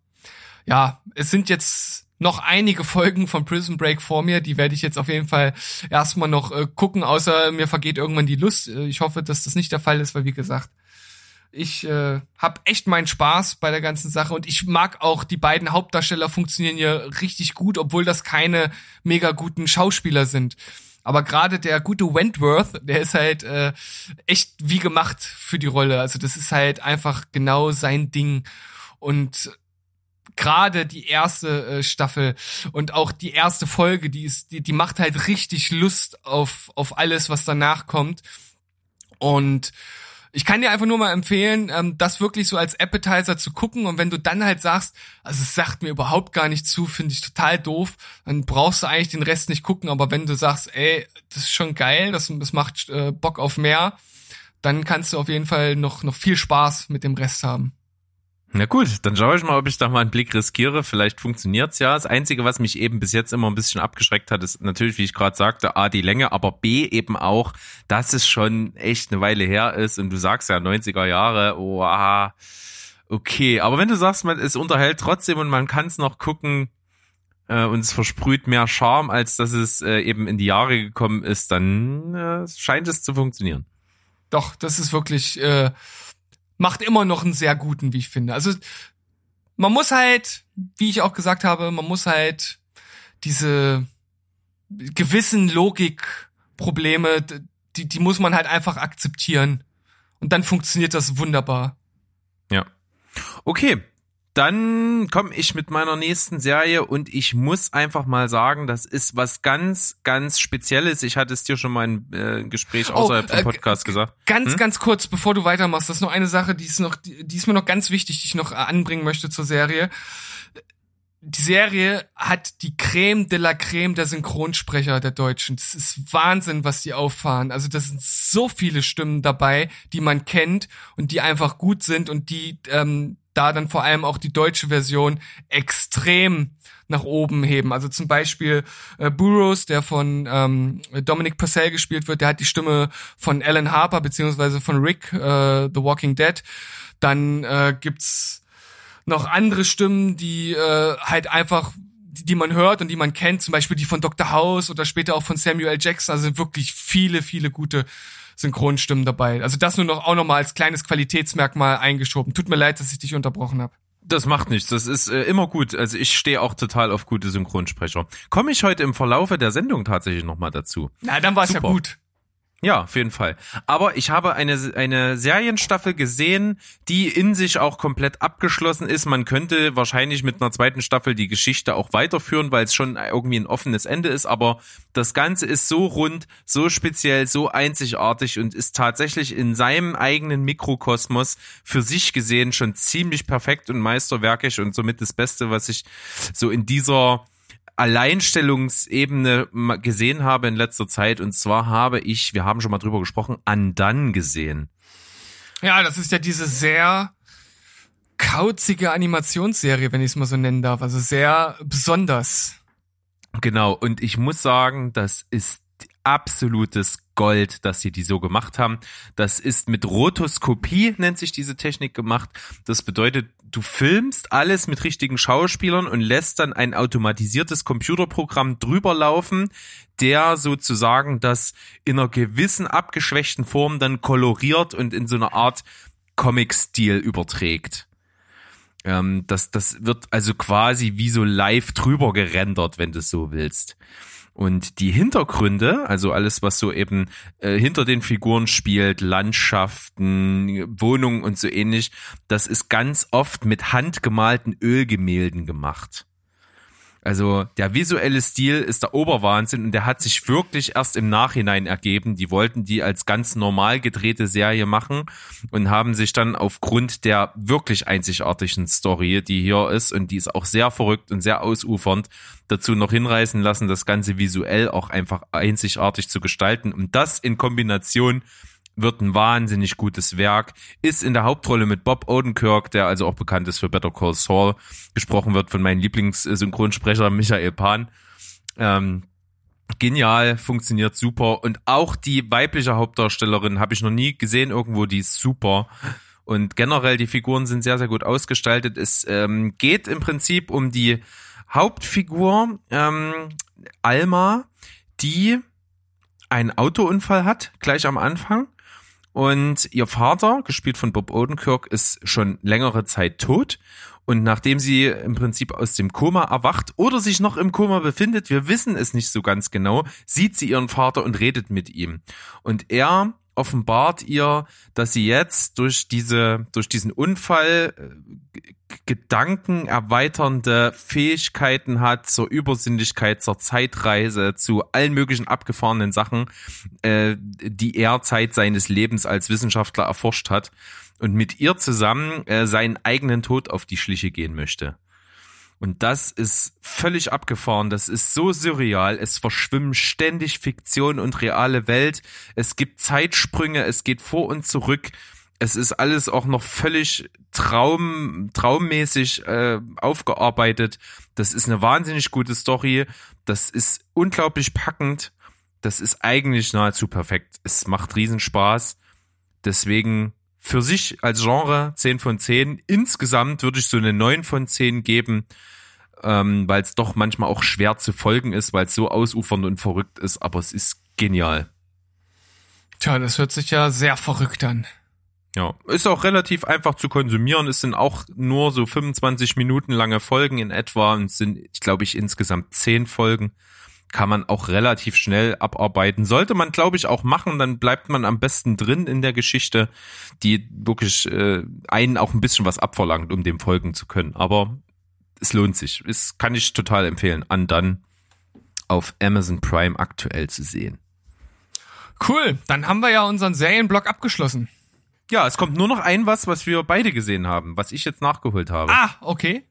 Speaker 2: ja, es sind jetzt noch einige Folgen von Prison Break vor mir. Die werde ich jetzt auf jeden Fall erstmal noch äh, gucken, außer mir vergeht irgendwann die Lust. Äh, ich hoffe, dass das nicht der Fall ist, weil wie gesagt, ich äh, habe echt meinen Spaß bei der ganzen Sache und ich mag auch die beiden Hauptdarsteller funktionieren hier richtig gut, obwohl das keine mega guten Schauspieler sind. Aber gerade der gute Wentworth, der ist halt äh, echt wie gemacht für die Rolle. Also das ist halt einfach genau sein Ding. Und gerade die erste äh, Staffel und auch die erste Folge, die ist, die, die macht halt richtig Lust auf, auf alles, was danach kommt. Und ich kann dir einfach nur mal empfehlen, ähm, das wirklich so als Appetizer zu gucken und wenn du dann halt sagst, also es sagt mir überhaupt gar nicht zu, finde ich total doof, dann brauchst du eigentlich den Rest nicht gucken, aber wenn du sagst, ey, das ist schon geil, das, das macht äh, Bock auf mehr, dann kannst du auf jeden Fall noch, noch viel Spaß mit dem Rest haben.
Speaker 1: Na gut, dann schaue ich mal, ob ich da mal einen Blick riskiere. Vielleicht funktioniert's ja. Das Einzige, was mich eben bis jetzt immer ein bisschen abgeschreckt hat, ist natürlich, wie ich gerade sagte, A, die Länge, aber B eben auch, dass es schon echt eine Weile her ist und du sagst ja 90er Jahre, oh, okay. Aber wenn du sagst, man es unterhält trotzdem und man kann es noch gucken äh, und es versprüht mehr Charme, als dass es äh, eben in die Jahre gekommen ist, dann äh, scheint es zu funktionieren.
Speaker 2: Doch, das ist wirklich... Äh macht immer noch einen sehr guten, wie ich finde. Also man muss halt, wie ich auch gesagt habe, man muss halt diese gewissen Logikprobleme, die, die muss man halt einfach akzeptieren. Und dann funktioniert das wunderbar.
Speaker 1: Ja. Okay, dann komme ich mit meiner nächsten Serie und ich muss einfach mal sagen, das ist was ganz, ganz Spezielles. Ich hatte es dir schon mal im äh, Gespräch außerhalb oh, vom Podcast äh, gesagt.
Speaker 2: Ganz, hm? ganz kurz, bevor du weitermachst, das ist noch eine Sache, die ist noch, die ist mir noch ganz wichtig, die ich noch anbringen möchte zur Serie. die Serie hat die Creme de la Creme der Synchronsprecher der Deutschen. Das ist Wahnsinn, was die auffahren. Also das sind so viele Stimmen dabei, die man kennt und die einfach gut sind und die ähm, da dann vor allem auch die deutsche Version extrem nach oben heben. Also zum Beispiel äh, Burroughs, der von ähm, Dominic Purcell gespielt wird, der hat die Stimme von Alan Harper beziehungsweise von Rick, äh, The Walking Dead. Dann äh, gibt's noch andere Stimmen, die äh, halt einfach die, man hört und die man kennt, zum Beispiel die von Dr. House oder später auch von Samuel. Jackson, also wirklich viele, viele gute Synchronstimmen dabei. Also das nur noch auch noch mal als kleines Qualitätsmerkmal eingeschoben. Tut mir leid, dass ich dich unterbrochen habe.
Speaker 1: Das macht nichts, das ist äh, immer gut. Also ich stehe auch total auf gute Synchronsprecher. Komme ich heute im Verlaufe der Sendung tatsächlich nochmal dazu.
Speaker 2: Na, dann war es ja gut.
Speaker 1: Ja, auf jeden Fall. Aber ich habe eine, eine Serienstaffel gesehen, die in sich auch komplett abgeschlossen ist. Man könnte wahrscheinlich mit einer zweiten Staffel die Geschichte auch weiterführen, weil es schon irgendwie ein offenes Ende ist. Aber das Ganze ist so rund, so speziell, so einzigartig und ist tatsächlich in seinem eigenen Mikrokosmos für sich gesehen schon ziemlich perfekt und meisterwerkig und somit das Beste, was ich so in dieser Alleinstellungsebene gesehen habe in letzter Zeit. Und zwar habe ich, wir haben schon mal drüber gesprochen, Andan gesehen.
Speaker 2: Ja, das ist ja diese sehr kauzige Animationsserie, wenn ich es mal so nennen darf. Also sehr besonders.
Speaker 1: Genau. Und ich muss sagen, das ist absolutes Gold, dass sie die so gemacht haben. Das ist mit Rotoskopie, nennt sich diese Technik gemacht. Das bedeutet, du filmst alles mit richtigen Schauspielern und lässt dann ein automatisiertes Computerprogramm drüber laufen, der sozusagen das in einer gewissen abgeschwächten Form dann koloriert und in so einer Art Comic-Stil überträgt. Ähm, das, das wird also quasi wie so live drüber gerendert, wenn du es so willst. Und die Hintergründe, also alles, was so eben äh, hinter den Figuren spielt, Landschaften, Wohnungen und so ähnlich, das ist ganz oft mit handgemalten Ölgemälden gemacht. Also der visuelle Stil ist der Oberwahnsinn und der hat sich wirklich erst im Nachhinein ergeben. Die wollten die als ganz normal gedrehte Serie machen und haben sich dann aufgrund der wirklich einzigartigen Story, die hier ist und die ist auch sehr verrückt und sehr ausufernd, dazu noch hinreißen lassen, das Ganze visuell auch einfach einzigartig zu gestalten. Und das in Kombination wird ein wahnsinnig gutes Werk, ist in der Hauptrolle mit Bob Odenkirk, der also auch bekannt ist für Better Call Saul, gesprochen wird von meinem Lieblingssynchronsprecher Michael Pan. Ähm, genial, funktioniert super und auch die weibliche Hauptdarstellerin habe ich noch nie gesehen irgendwo, die ist super. Und generell die Figuren sind sehr, sehr gut ausgestaltet. Es ähm, geht im Prinzip um die Hauptfigur ähm, Alma, die einen Autounfall hat, gleich am Anfang. Und ihr Vater, gespielt von Bob Odenkirk, ist schon längere Zeit tot. Und nachdem sie im Prinzip aus dem Koma erwacht oder sich noch im Koma befindet, wir wissen es nicht so ganz genau, sieht sie ihren Vater und redet mit ihm. Und er offenbart ihr, dass sie jetzt durch diese, durch diesen Unfall äh, Gedanken erweiternde Fähigkeiten hat zur Übersinnlichkeit, zur Zeitreise, zu allen möglichen abgefahrenen Sachen, äh, die er Zeit seines Lebens als Wissenschaftler erforscht hat und mit ihr zusammen äh, seinen eigenen Tod auf die Schliche gehen möchte. Und das ist völlig abgefahren. Das ist so surreal. Es verschwimmen ständig Fiktion und reale Welt. Es gibt Zeitsprünge. Es geht vor und zurück. Es ist alles auch noch völlig traum, traummäßig äh, aufgearbeitet. Das ist eine wahnsinnig gute Story. Das ist unglaublich packend. Das ist eigentlich nahezu perfekt. Es macht Riesenspaß. Deswegen für sich als Genre 10 von 10. Insgesamt würde ich so eine 9 von 10 geben, ähm, weil es doch manchmal auch schwer zu folgen ist, weil es so ausufernd und verrückt ist, aber es ist genial.
Speaker 2: Tja, das hört sich ja sehr verrückt an.
Speaker 1: Ja, ist auch relativ einfach zu konsumieren. Es sind auch nur so 25 Minuten lange Folgen in etwa und es sind, ich glaube ich, insgesamt 10 Folgen. Kann man auch relativ schnell abarbeiten. Sollte man, glaube ich, auch machen, dann bleibt man am besten drin in der Geschichte, die wirklich äh, einen auch ein bisschen was abverlangt, um dem folgen zu können. Aber es lohnt sich. Es kann ich total empfehlen, an dann auf Amazon Prime aktuell zu sehen.
Speaker 2: Cool, dann haben wir ja unseren Serienblock abgeschlossen.
Speaker 1: Ja, es kommt nur noch ein was, was wir beide gesehen haben, was ich jetzt nachgeholt habe.
Speaker 2: Ah, okay.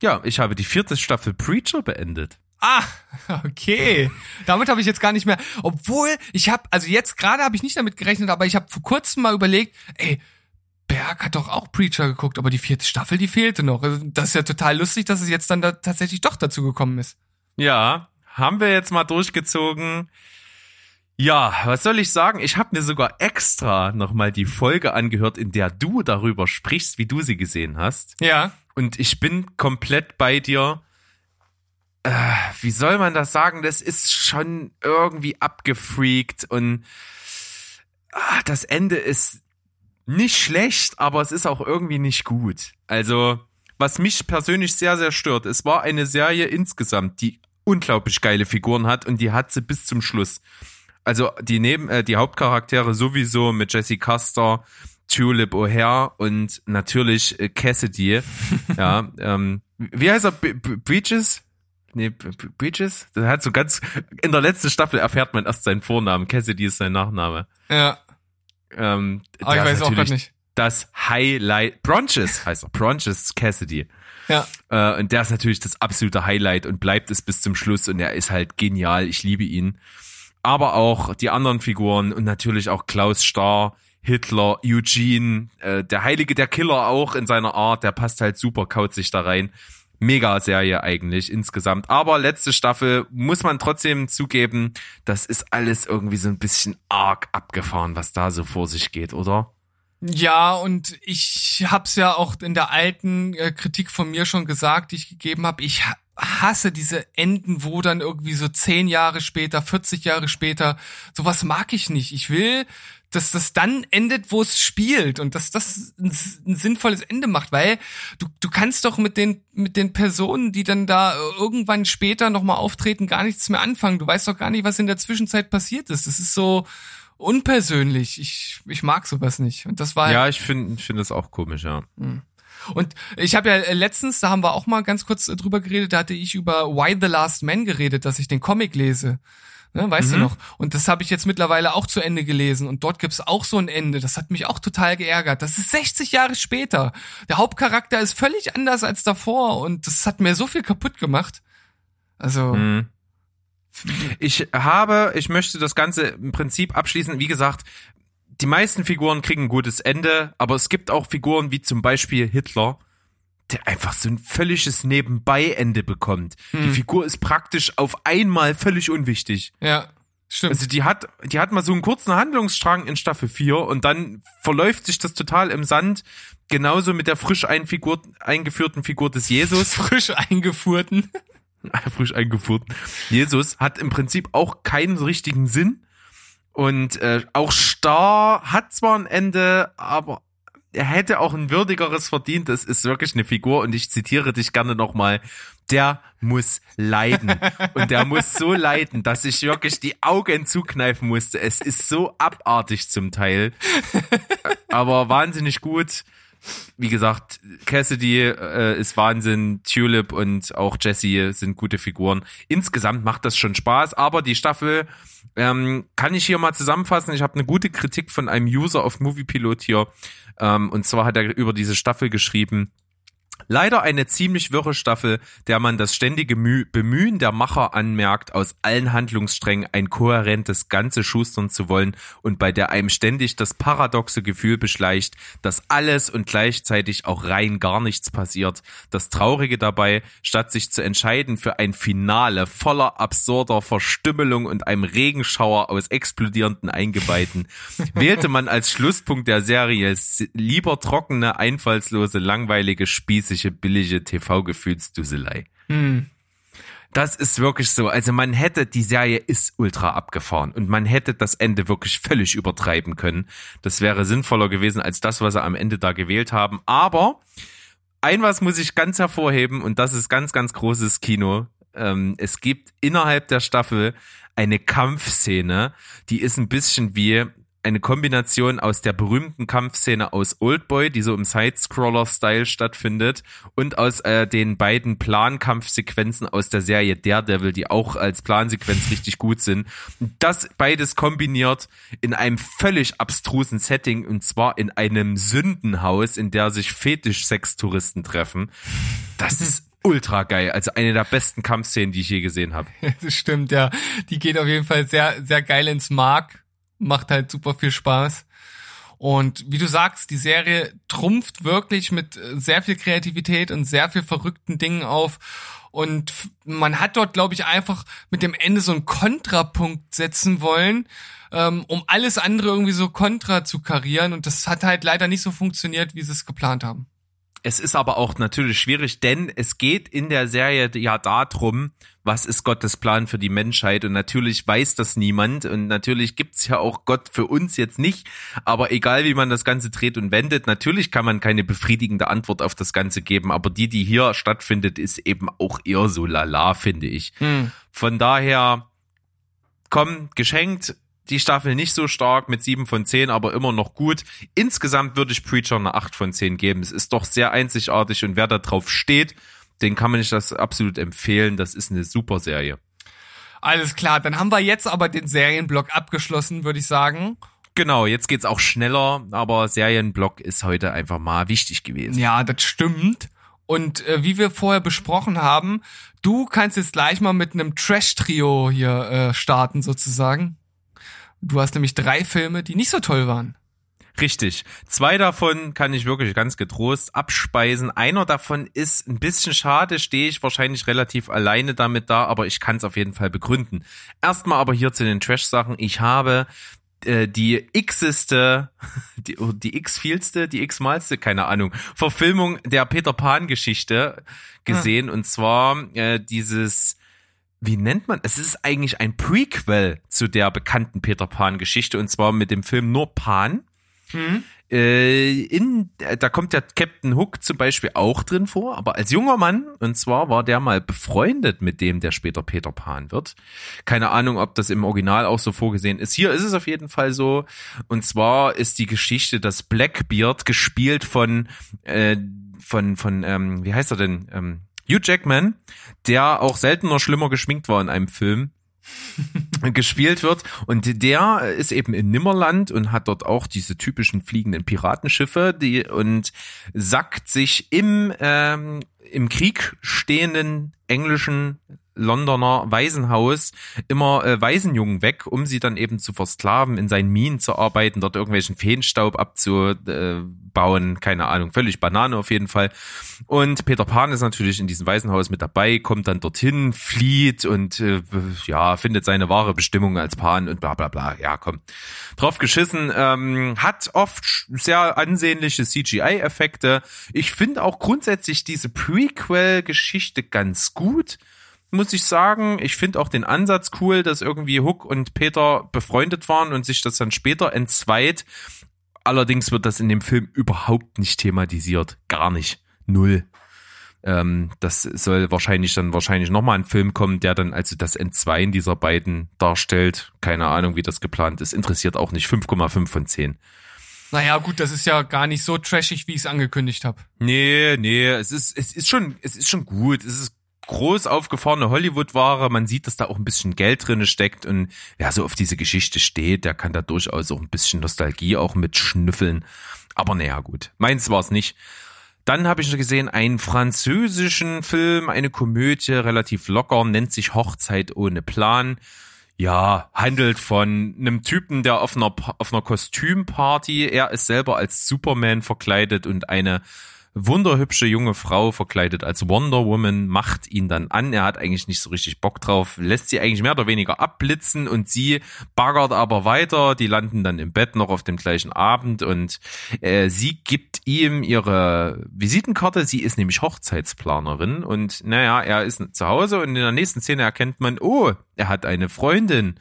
Speaker 1: Ja, ich habe die vierte Staffel Preacher beendet.
Speaker 2: Ah, okay. Damit habe ich jetzt gar nicht mehr. Obwohl, ich habe, also jetzt gerade habe ich nicht damit gerechnet, aber ich habe vor kurzem mal überlegt, ey, Berg hat doch auch Preacher geguckt, aber die vierte Staffel, die fehlte noch. Also, Das ist ja total lustig, dass es jetzt dann da tatsächlich doch dazu gekommen ist.
Speaker 1: Ja, haben wir jetzt mal durchgezogen. Ja, was soll ich sagen? Ich habe mir sogar extra nochmal die Folge angehört, in der du darüber sprichst, wie du sie gesehen hast.
Speaker 2: Ja.
Speaker 1: Und ich bin komplett bei dir. Äh, wie soll man das sagen? Das ist schon irgendwie abgefreakt und ah, das Ende ist nicht schlecht, aber es ist auch irgendwie nicht gut. Also, was mich persönlich sehr, sehr stört, es war eine Serie insgesamt, die unglaublich geile Figuren hat und die hat sie bis zum Schluss. Also die neben äh, die Hauptcharaktere sowieso mit Jesse Custer, Tulip O'Hare und natürlich äh, Cassidy. ja, ähm, wie heißt er? B B Breaches? Nee, B B Breaches? Das hat so ganz in der letzten Staffel erfährt man erst seinen Vornamen. Cassidy ist sein Nachname.
Speaker 2: Ja.
Speaker 1: Ähm,
Speaker 2: Aber ich
Speaker 1: der ist
Speaker 2: weiß auch gerade nicht.
Speaker 1: Das Highlight Bronches heißt er. Bronches Cassidy.
Speaker 2: Ja.
Speaker 1: Äh, und der ist natürlich das absolute Highlight und bleibt es bis zum Schluss und er ist halt genial. Ich liebe ihn. Aber auch die anderen Figuren und natürlich auch Klaus Starr, Hitler, Eugene, äh, der Heilige, der Killer auch in seiner Art, der passt halt super, kaut sich da rein. Mega Serie eigentlich insgesamt. Aber letzte Staffel muss man trotzdem zugeben, das ist alles irgendwie so ein bisschen arg abgefahren, was da so vor sich geht, oder?
Speaker 2: Ja, und ich hab's ja auch in der alten äh, Kritik von mir schon gesagt, die ich gegeben habe. Ich hasse diese Enden, wo dann irgendwie so zehn Jahre später, 40 Jahre später, sowas mag ich nicht. Ich will, dass das dann endet, wo es spielt und dass das ein, ein sinnvolles Ende macht, weil du, du kannst doch mit den, mit den Personen, die dann da irgendwann später nochmal auftreten, gar nichts mehr anfangen. Du weißt doch gar nicht, was in der Zwischenzeit passiert ist. Das ist so unpersönlich. Ich, ich mag sowas nicht. Und das war
Speaker 1: Ja, ich finde ich finde das auch komisch, ja.
Speaker 2: Und ich habe ja äh, letztens, da haben wir auch mal ganz kurz äh, drüber geredet, da hatte ich über Why the Last Man geredet, dass ich den Comic lese. Ne, weißt du noch? Und das habe ich jetzt mittlerweile auch zu Ende gelesen. Und dort gibt's auch so ein Ende. Das hat mich auch total geärgert. Das ist 60 Jahre später. Der Hauptcharakter ist völlig anders als davor. Und das hat mir so viel kaputt gemacht. Also,
Speaker 1: Mhm. Ich habe, ich möchte das Ganze im Prinzip abschließen. Wie gesagt, die meisten Figuren kriegen ein gutes Ende, aber es gibt auch Figuren wie zum Beispiel Hitler, der einfach so ein völliges Nebenbei-Ende bekommt. Die Figur ist praktisch auf einmal völlig unwichtig.
Speaker 2: ja, stimmt.
Speaker 1: Also die hat, die hat mal so einen kurzen Handlungsstrang in Staffel 4 und dann verläuft sich das total im Sand. Genauso mit der frisch eingeführten Figur des Jesus.
Speaker 2: frisch eingefuhrten.
Speaker 1: frisch eingeführt. Jesus hat im Prinzip auch keinen richtigen Sinn. Und äh, auch Star hat zwar ein Ende, aber er hätte auch ein würdigeres verdient. Das ist wirklich eine Figur und ich zitiere dich gerne nochmal. Der muss leiden. Und der muss so leiden, dass ich wirklich die Augen zukneifen musste. Es ist so abartig zum Teil. Aber wahnsinnig gut wie gesagt, Cassidy äh, ist Wahnsinn, Tulip und auch Jesse sind gute Figuren. Insgesamt macht das schon Spaß, aber die Staffel ähm, kann ich hier mal zusammenfassen. Ich habe eine gute Kritik von einem User auf Moviepilot hier. Ähm, und zwar hat er über diese Staffel geschrieben. Leider eine ziemlich wirre Staffel, der man das ständige Müh Bemühen der Macher anmerkt, aus allen Handlungssträngen ein kohärentes Ganze schustern zu wollen und bei der einem ständig das paradoxe Gefühl beschleicht, dass alles und gleichzeitig auch rein gar nichts passiert. Das Traurige dabei, statt sich zu entscheiden für ein Finale voller absurder Verstümmelung und einem Regenschauer aus explodierenden Eingeweiden, wählte man als Schlusspunkt der Serie lieber trockene, einfallslose, langweilige, spießige, billige TV-Gefühlsduselei.
Speaker 2: Hm.
Speaker 1: Das ist wirklich so. Also man hätte, die Serie ist ultra abgefahren und man hätte das Ende wirklich völlig übertreiben können. Das wäre sinnvoller gewesen als das, was sie am Ende da gewählt haben. Aber ein was muss ich ganz hervorheben und das ist ganz, ganz großes Kino. Ähm, es gibt innerhalb der Staffel eine Kampfszene, die ist ein bisschen wie eine Kombination aus der berühmten Kampfszene aus Oldboy, die so im Side-Scroller-Style stattfindet, und aus äh, den beiden Plankampfsequenzen aus der Serie Daredevil, die auch als Plansequenz richtig gut sind. Das beides kombiniert in einem völlig abstrusen Setting, und zwar in einem Sündenhaus, in der sich Fetisch-Sextouristen treffen. Das ist ultra geil. Also eine der besten Kampfszenen, die ich je gesehen habe.
Speaker 2: Das stimmt, ja. Die geht auf jeden Fall sehr, sehr geil ins Mark. Macht halt super viel Spaß. Und wie du sagst, die Serie trumpft wirklich mit äh, sehr viel Kreativität und sehr viel verrückten Dingen auf. Und man hat dort, glaube ich, einfach mit dem Ende so einen Kontrapunkt setzen wollen, ähm, um alles andere irgendwie so kontra zu karieren. Und das hat halt leider nicht so funktioniert, wie sie es geplant haben.
Speaker 1: Es ist aber auch natürlich schwierig, denn es geht in der Serie ja darum, was ist Gottes Plan für die Menschheit? Und natürlich weiß das niemand. Und natürlich gibt's ja auch Gott für uns jetzt nicht, aber egal wie man das Ganze dreht und wendet, natürlich kann man keine befriedigende Antwort auf das Ganze geben, aber die, die hier stattfindet, ist eben auch eher so lala, finde ich. Von daher, komm, geschenkt, die Staffel nicht so stark mit 7 von 10, aber immer noch gut. Insgesamt würde ich Preacher eine 8 von 10 geben. Es ist doch sehr einzigartig und wer da drauf steht, den kann man nicht das absolut empfehlen. Das ist eine super Serie.
Speaker 2: Alles klar, dann haben wir jetzt aber den Serienblock abgeschlossen, würde ich sagen.
Speaker 1: Genau, jetzt geht's auch schneller, aber Serienblock ist heute einfach mal wichtig gewesen.
Speaker 2: Ja, das stimmt. Und äh, wie wir vorher besprochen haben, du kannst jetzt gleich mal mit einem Trash-Trio hier äh, starten sozusagen. Du hast nämlich drei Filme, die nicht so toll waren.
Speaker 1: Richtig. Zwei davon kann ich wirklich ganz getrost abspeisen. Einer davon ist ein bisschen schade, stehe ich wahrscheinlich relativ alleine damit da, aber ich kann es auf jeden Fall begründen. Erstmal aber hier zu den Trash-Sachen. Ich habe äh, die x-este, die, oh, die x-vielste, die x-malste, keine Ahnung, Verfilmung der Peter Pan-Geschichte gesehen. Und zwar äh, dieses wie nennt man? Es ist eigentlich ein Prequel zu der bekannten Peter Pan Geschichte und zwar mit dem Film nur Pan. Äh, in, da kommt der Captain Hook zum Beispiel auch drin vor, aber als junger Mann, und zwar war der mal befreundet mit dem, der später Peter Pan wird. Keine Ahnung, ob das im Original auch so vorgesehen ist. Hier ist es auf jeden Fall so. Und zwar ist die Geschichte, dass Blackbeard gespielt von, äh, von, von, ähm, wie heißt er denn? Ähm, Hugh Jackman, der auch seltener schlimmer geschminkt war in einem Film, gespielt wird. Und der ist eben in Nimmerland und hat dort auch diese typischen fliegenden Piratenschiffe, die und sackt sich im ähm, im Krieg stehenden englischen Londoner Waisenhaus immer äh, Waisenjungen weg, um sie dann eben zu versklaven, in seinen Minen zu arbeiten, dort irgendwelchen Feenstaub abzubauen, keine Ahnung, völlig Banane auf jeden Fall. Und Peter Pan ist natürlich in diesem Waisenhaus mit dabei, kommt dann dorthin, flieht und äh, ja, findet seine wahre Bestimmung als Pan und bla bla bla. Ja, komm. Drauf geschissen, ähm, hat oft sehr ansehnliche CGI-Effekte. Ich finde auch grundsätzlich diese Prequel-Geschichte ganz gut muss ich sagen. Ich finde auch den Ansatz cool, dass irgendwie Hook und Peter befreundet waren und sich das dann später entzweit. Allerdings wird das in dem Film überhaupt nicht thematisiert. Gar nicht. Null. Ähm, das soll wahrscheinlich dann wahrscheinlich nochmal ein Film kommen, der dann also das Entzweien dieser beiden darstellt. Keine Ahnung, wie das geplant ist. Interessiert auch nicht. 5,5 von 10.
Speaker 2: Naja, gut, das ist ja gar nicht so trashig, wie ich es angekündigt habe.
Speaker 1: Nee, nee, es ist, es ist schon, es ist schon gut. Es ist groß aufgefahrene Hollywood-Ware. Man sieht, dass da auch ein bisschen Geld drinne steckt und wer so auf diese Geschichte steht, der kann da durchaus auch ein bisschen Nostalgie auch mit schnüffeln. Aber naja, gut. Meins war es nicht. Dann habe ich noch gesehen einen französischen Film, eine Komödie, relativ locker, nennt sich Hochzeit ohne Plan. Ja, handelt von einem Typen, der auf einer, auf einer Kostümparty, er ist selber als Superman verkleidet und eine wunderhübsche junge Frau verkleidet als Wonder Woman macht ihn dann an. Er hat eigentlich nicht so richtig Bock drauf, lässt sie eigentlich mehr oder weniger abblitzen und sie baggert aber weiter. Die landen dann im Bett noch auf dem gleichen Abend und äh, sie gibt ihm ihre Visitenkarte. Sie ist nämlich Hochzeitsplanerin und naja, er ist zu Hause und in der nächsten Szene erkennt man, oh, er hat eine Freundin.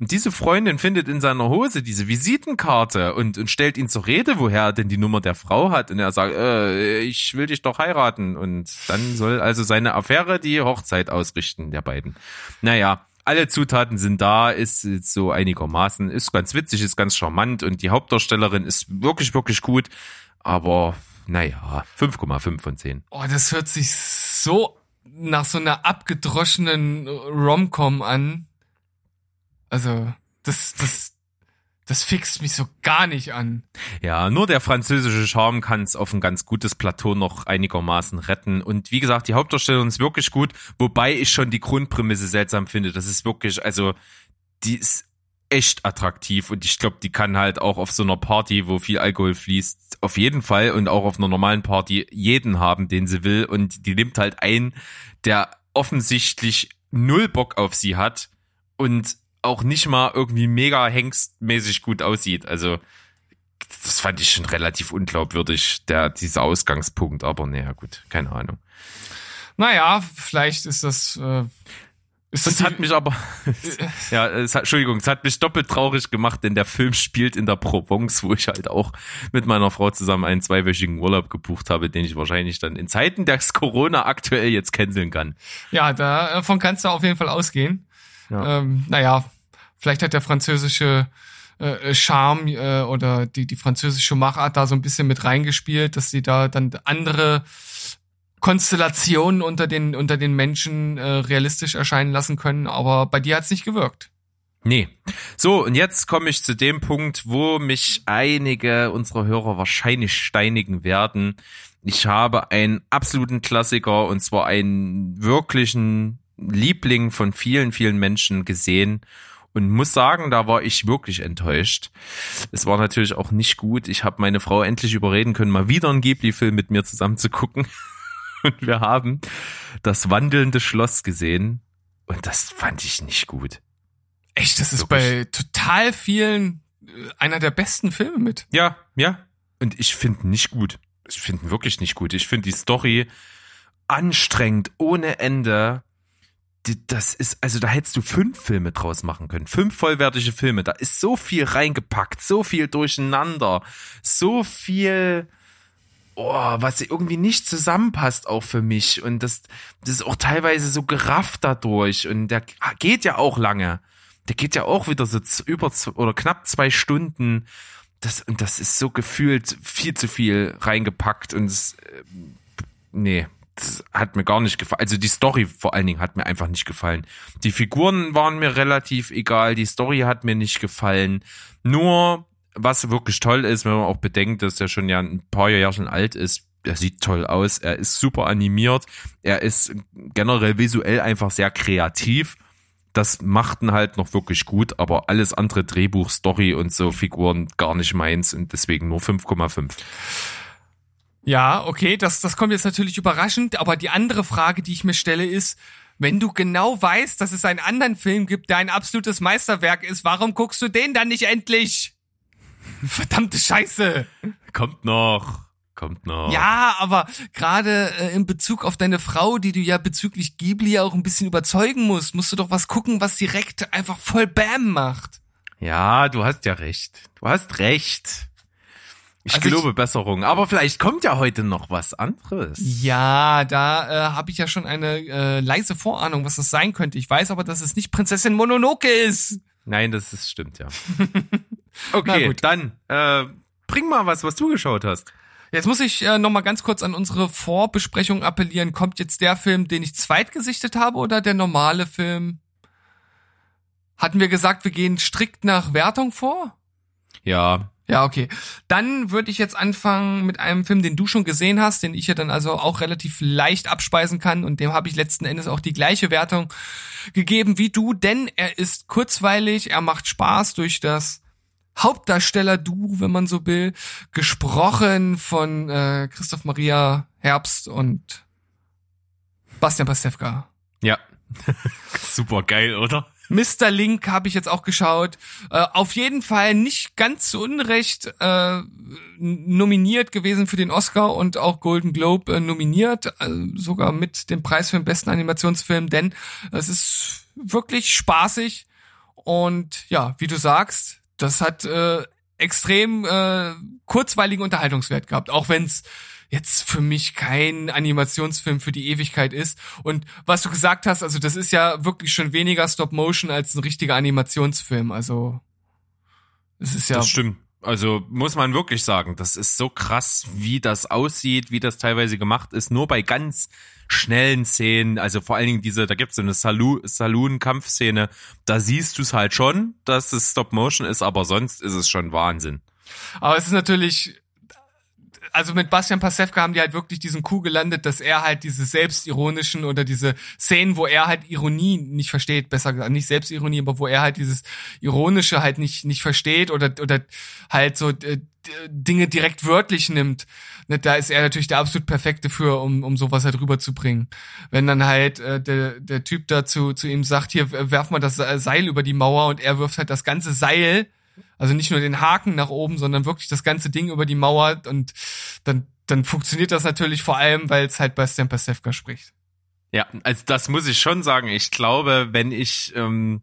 Speaker 1: Und diese Freundin findet in seiner Hose diese Visitenkarte und, und stellt ihn zur Rede, woher er denn die Nummer der Frau hat. Und er sagt, äh, ich will dich doch heiraten. Und dann soll also seine Affäre die Hochzeit ausrichten, der beiden. Naja, alle Zutaten sind da, ist so einigermaßen, ist ganz witzig, ist ganz charmant und die Hauptdarstellerin ist wirklich, wirklich gut. Aber naja, 5,5 von 10.
Speaker 2: Oh, das hört sich so nach so einer abgedroschenen Romcom an. Also, das, das, Das fixt mich so gar nicht an.
Speaker 1: Ja, nur der französische Charme kann es auf ein ganz gutes Plateau noch einigermaßen retten. Und wie gesagt, die Hauptdarstellung ist wirklich gut, wobei ich schon die Grundprämisse seltsam finde. Das ist wirklich, also, die ist echt attraktiv und ich glaube, die kann halt auch auf so einer Party, wo viel Alkohol fließt, auf jeden Fall und auch auf einer normalen Party jeden haben, den sie will und die nimmt halt ein, der offensichtlich null Bock auf sie hat und auch nicht mal irgendwie mega hengstmäßig gut aussieht. Also das fand ich schon relativ unglaubwürdig, der dieser Ausgangspunkt. Aber naja, gut, keine Ahnung.
Speaker 2: Naja, vielleicht ist das. Äh, ist
Speaker 1: Das
Speaker 2: die-
Speaker 1: hat mich aber, ja, es hat, Entschuldigung, es hat mich doppelt traurig gemacht, denn der Film spielt in der Provence, wo ich halt auch mit meiner Frau zusammen einen zweiwöchigen Urlaub gebucht habe, den ich wahrscheinlich dann in Zeiten des Corona aktuell jetzt canceln kann.
Speaker 2: Ja, davon kannst du auf jeden Fall ausgehen.
Speaker 1: Ja.
Speaker 2: Ähm, naja, vielleicht hat der französische äh, Charme äh, oder die, die französische Machart da so ein bisschen mit reingespielt, dass sie da dann andere Konstellationen unter den, unter den Menschen äh, realistisch erscheinen lassen können, aber bei dir hat's nicht gewirkt.
Speaker 1: Nee. So, und jetzt komme ich zu dem Punkt, wo mich einige unserer Hörer wahrscheinlich steinigen werden. Ich habe einen absoluten Klassiker und zwar einen wirklichen Liebling von vielen, vielen Menschen gesehen und muss sagen, da war ich wirklich enttäuscht. Es war natürlich auch nicht gut. Ich habe meine Frau endlich überreden können, mal wieder einen Ghibli-Film mit mir zusammen zu gucken. Und wir haben das wandelnde Schloss gesehen und das fand ich nicht gut.
Speaker 2: Echt, das ist
Speaker 1: Wirklich.
Speaker 2: bei total vielen äh, einer der besten Filme mit.
Speaker 1: Ja, ja. Und ich finde nicht gut. Ich finde wirklich nicht gut. Ich finde die Story anstrengend ohne Ende. Das ist, also da hättest du fünf Filme draus machen können. Fünf vollwertige Filme. Da ist so viel reingepackt, so viel durcheinander, so viel, oh, was irgendwie nicht zusammenpasst auch für mich. Und das, das ist auch teilweise so gerafft dadurch. Und der geht ja auch lange. Der geht ja auch wieder so über oder knapp zwei Stunden. Das, und das ist so gefühlt viel zu viel reingepackt und es, äh, nee, das hat mir gar nicht gefallen. Also die Story vor allen Dingen hat mir einfach nicht gefallen. Die Figuren waren mir relativ egal, die Story hat mir nicht gefallen. Nur, was wirklich toll ist, wenn man auch bedenkt, dass er schon ja ein paar Jahre schon alt ist, er sieht toll aus, er ist super animiert, er ist generell visuell einfach sehr kreativ. Das macht ihn halt noch wirklich gut, aber alles andere Drehbuch, Story und so Figuren gar nicht meins und deswegen nur 5,5.
Speaker 2: Ja, okay, das, das kommt jetzt natürlich überraschend, aber die andere Frage, die ich mir stelle, ist, wenn du genau weißt, dass es einen anderen Film gibt, der ein absolutes Meisterwerk ist, warum guckst du den dann nicht endlich? Verdammte Scheiße.
Speaker 1: Kommt noch. Kommt noch.
Speaker 2: Ja, aber gerade äh, in Bezug auf deine Frau, die du ja bezüglich Ghibli auch ein bisschen überzeugen musst, musst du doch was gucken, was direkt einfach voll Bam macht.
Speaker 1: Ja, du hast ja recht. Du hast recht. Ich
Speaker 2: Also ich-
Speaker 1: gelobe Besserung. Aber vielleicht kommt ja heute noch was anderes.
Speaker 2: Ja, da äh, habe ich ja schon eine äh, leise Vorahnung, was das sein könnte. Ich weiß aber, dass es nicht Prinzessin Mononoke ist.
Speaker 1: Nein, das ist, stimmt ja. Okay,
Speaker 2: gut.
Speaker 1: dann äh, bring mal was, was du geschaut hast.
Speaker 2: Jetzt muss ich äh, noch mal ganz kurz an unsere Vorbesprechung appellieren. Kommt jetzt der Film, den ich zweitgesichtet habe, oder der normale Film? Hatten wir gesagt, wir gehen strikt nach Wertung vor?
Speaker 1: Ja,
Speaker 2: Ja, okay. Dann würde ich jetzt anfangen mit einem Film, den du schon gesehen hast, den ich ja dann also auch relativ leicht abspeisen kann und dem habe ich letzten Endes auch die gleiche Wertung gegeben wie du, denn er ist kurzweilig, er macht Spaß durch das Hauptdarsteller-Du, wenn man so will, gesprochen von äh, Christoph Maria Herbst und Bastian Pastewka.
Speaker 1: ja. Super geil, oder?
Speaker 2: Mr. Link habe ich jetzt auch geschaut. Äh, auf jeden Fall nicht ganz zu Unrecht äh, nominiert gewesen für den Oscar und auch Golden Globe äh, nominiert, äh, sogar mit dem Preis für den besten Animationsfilm, denn es ist wirklich spaßig und ja, wie du sagst, das hat äh, extrem äh, kurzweiligen Unterhaltungswert gehabt, auch wenn es jetzt für mich kein Animationsfilm für die Ewigkeit ist. Und was du gesagt hast, also das ist ja wirklich schon weniger Stop Motion als ein richtiger Animationsfilm. Also es ist ja
Speaker 1: Das stimmt. also muss man wirklich sagen, das ist so krass, wie das aussieht, wie das teilweise gemacht ist, nur bei ganz schnellen Szenen, also vor allen Dingen diese, da gibt's so eine Saloon-Kampfszene, da siehst du es halt schon, dass es Stop-Motion ist, aber sonst ist es schon Wahnsinn.
Speaker 2: Aber es ist natürlich, also mit Bastian Pasewka haben die halt wirklich diesen Coup gelandet, dass er halt diese selbstironischen oder diese Szenen, wo er halt Ironie nicht versteht, besser gesagt, nicht Selbstironie, aber wo er halt dieses Ironische halt nicht, nicht versteht oder, oder halt so äh, Dinge direkt wörtlich nimmt. Ne, da ist er natürlich der absolut perfekte für, um, um sowas halt rüberzubringen. Wenn dann halt äh, der, der Typ dazu zu ihm sagt, hier werf mal das Seil über die Mauer und er wirft halt das ganze Seil also nicht nur den Haken nach oben, sondern wirklich das ganze Ding über die Mauer und dann, dann funktioniert das natürlich vor allem, weil es halt Bastian Pasewka spricht.
Speaker 1: Ja, also das muss ich schon sagen. Ich glaube, wenn ich ähm,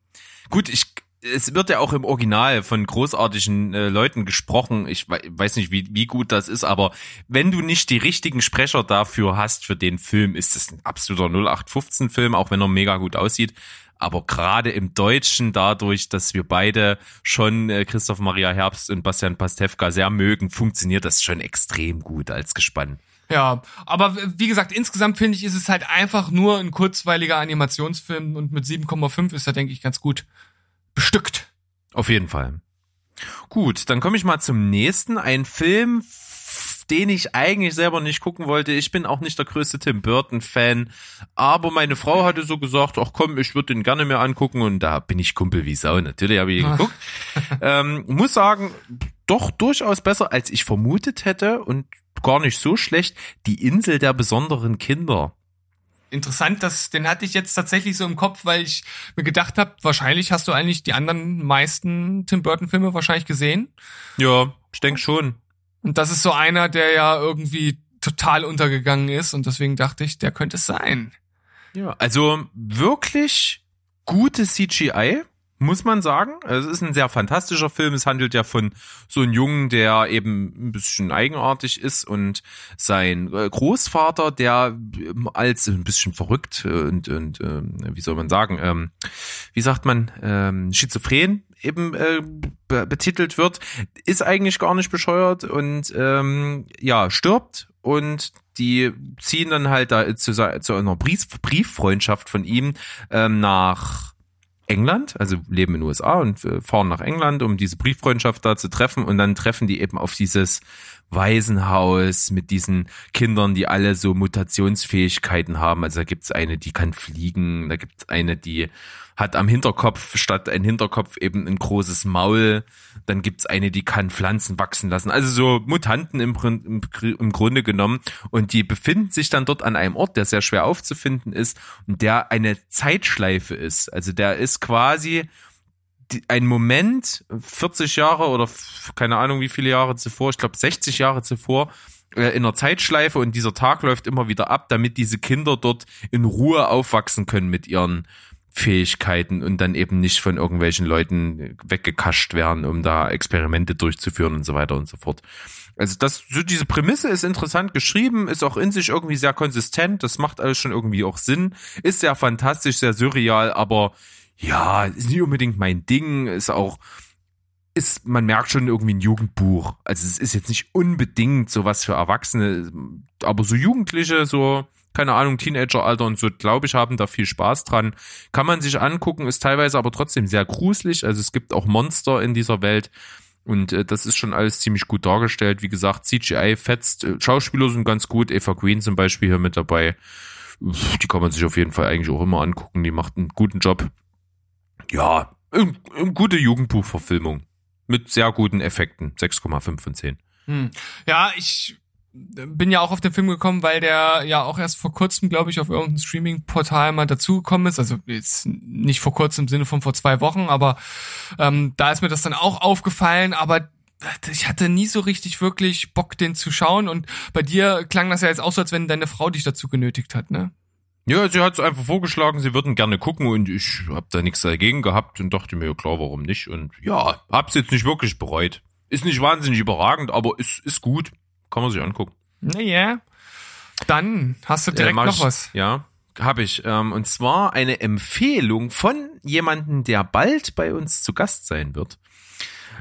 Speaker 1: gut, ich es wird ja auch im Original von großartigen äh, Leuten gesprochen. Ich weiß nicht, wie, wie gut das ist, aber wenn du nicht die richtigen Sprecher dafür hast für den Film, ist es ein absoluter 0815-Film, auch wenn er mega gut aussieht. Aber gerade im Deutschen, dadurch, dass wir beide schon äh, Christoph Maria Herbst und Bastian Pastewka sehr mögen, funktioniert das schon extrem gut als Gespann.
Speaker 2: Ja, aber wie gesagt, insgesamt finde ich, ist es halt einfach nur ein kurzweiliger Animationsfilm und mit 7,5 ist er, denke ich, ganz gut bestückt.
Speaker 1: Auf jeden Fall. Gut, dann komme ich mal zum nächsten. Ein Film, den ich eigentlich selber nicht gucken wollte. Ich bin auch nicht der größte Tim Burton-Fan, aber meine Frau hatte so gesagt, ach komm, ich würde den gerne mir angucken und da bin ich Kumpel wie Sau. Natürlich habe ich ihn geguckt. ähm, muss sagen, doch durchaus besser, als ich vermutet hätte und gar nicht so schlecht. Die Insel der besonderen Kinder.
Speaker 2: Interessant, dass den hatte ich jetzt tatsächlich so im Kopf, weil ich mir gedacht habe, wahrscheinlich hast du eigentlich die anderen meisten Tim Burton Filme wahrscheinlich gesehen.
Speaker 1: Ja, ich denke schon.
Speaker 2: Und das ist so einer, der ja irgendwie total untergegangen ist und deswegen dachte ich, der könnte es sein.
Speaker 1: Ja, also wirklich gute CGI, muss man sagen. Es ist ein sehr fantastischer Film. Es handelt ja von so einem Jungen, der eben ein bisschen eigenartig ist und sein äh, Großvater, der ähm, als ein bisschen verrückt und, und wie soll man sagen, ähm, wie sagt man, ähm, schizophren eben äh, betitelt wird, ist eigentlich gar nicht bescheuert und ähm, ja, stirbt und die ziehen dann halt da zu, zu einer Brief, Brieffreundschaft von ihm ähm, nach England, also leben in den USA und äh, fahren nach England, um diese Brieffreundschaft da zu treffen und dann treffen die eben auf dieses Waisenhaus mit diesen Kindern, die alle so Mutationsfähigkeiten haben. Also da gibt's eine, die kann fliegen, da gibt's eine, die hat am Hinterkopf statt ein Hinterkopf eben ein großes Maul. Dann gibt's eine, die kann Pflanzen wachsen lassen. Also so Mutanten im, im, im Grunde genommen. Und die befinden sich dann dort an einem Ort, der sehr schwer aufzufinden ist und der eine Zeitschleife ist. Also der ist quasi ein Moment, 40 Jahre oder keine Ahnung wie viele Jahre zuvor, ich glaube 60 Jahre zuvor, äh, in einer Zeitschleife und dieser Tag läuft immer wieder ab, damit diese Kinder dort in Ruhe aufwachsen können mit ihren Fähigkeiten und dann eben nicht von irgendwelchen Leuten weggekascht werden, um da Experimente durchzuführen und so weiter und so fort. Also das, so diese Prämisse ist interessant geschrieben, ist auch in sich irgendwie sehr konsistent, das macht alles schon irgendwie auch Sinn, ist sehr fantastisch, sehr surreal, aber ja, ist nicht unbedingt mein Ding, ist auch, ist, man merkt schon irgendwie ein Jugendbuch. Also es ist jetzt nicht unbedingt sowas für Erwachsene, aber so Jugendliche, so keine Ahnung, Teenageralter und so, glaube ich, haben da viel Spaß dran. Kann man sich angucken, ist teilweise aber trotzdem sehr gruselig. Also es gibt auch Monster in dieser Welt. Und äh, das ist schon alles ziemlich gut dargestellt. Wie gesagt, CGI fetzt. Äh, Schauspieler sind ganz gut. Eva Green zum Beispiel hier mit dabei. Die kann man sich auf jeden Fall eigentlich auch immer angucken. Die macht einen guten Job. Ja, gute Jugendbuchverfilmung. Mit sehr guten Effekten. 6,5 von 10.
Speaker 2: Hm. Ja, ich bin ja auch auf den Film gekommen, weil der ja auch erst vor kurzem, glaube ich, auf irgendeinem Streaming-Portal mal dazugekommen ist. Also jetzt nicht vor kurzem im Sinne von vor zwei Wochen, aber ähm, da ist mir das dann auch aufgefallen. Aber ich hatte nie so richtig wirklich Bock, den zu schauen. Und bei dir klang das ja jetzt auch so, als wenn deine Frau dich dazu genötigt hat, ne?
Speaker 1: Ja, sie hat es einfach vorgeschlagen, sie würden gerne gucken und ich habe da nichts dagegen gehabt und dachte mir, ja klar, warum nicht? Und ja, hab's jetzt nicht wirklich bereut. Ist nicht wahnsinnig überragend, aber ist, ist gut. Kann man sich angucken.
Speaker 2: Naja. Dann hast du direkt äh, noch
Speaker 1: ich,
Speaker 2: was.
Speaker 1: Ja, habe ich. Ähm, und zwar eine Empfehlung von jemandem, der bald bei uns zu Gast sein wird.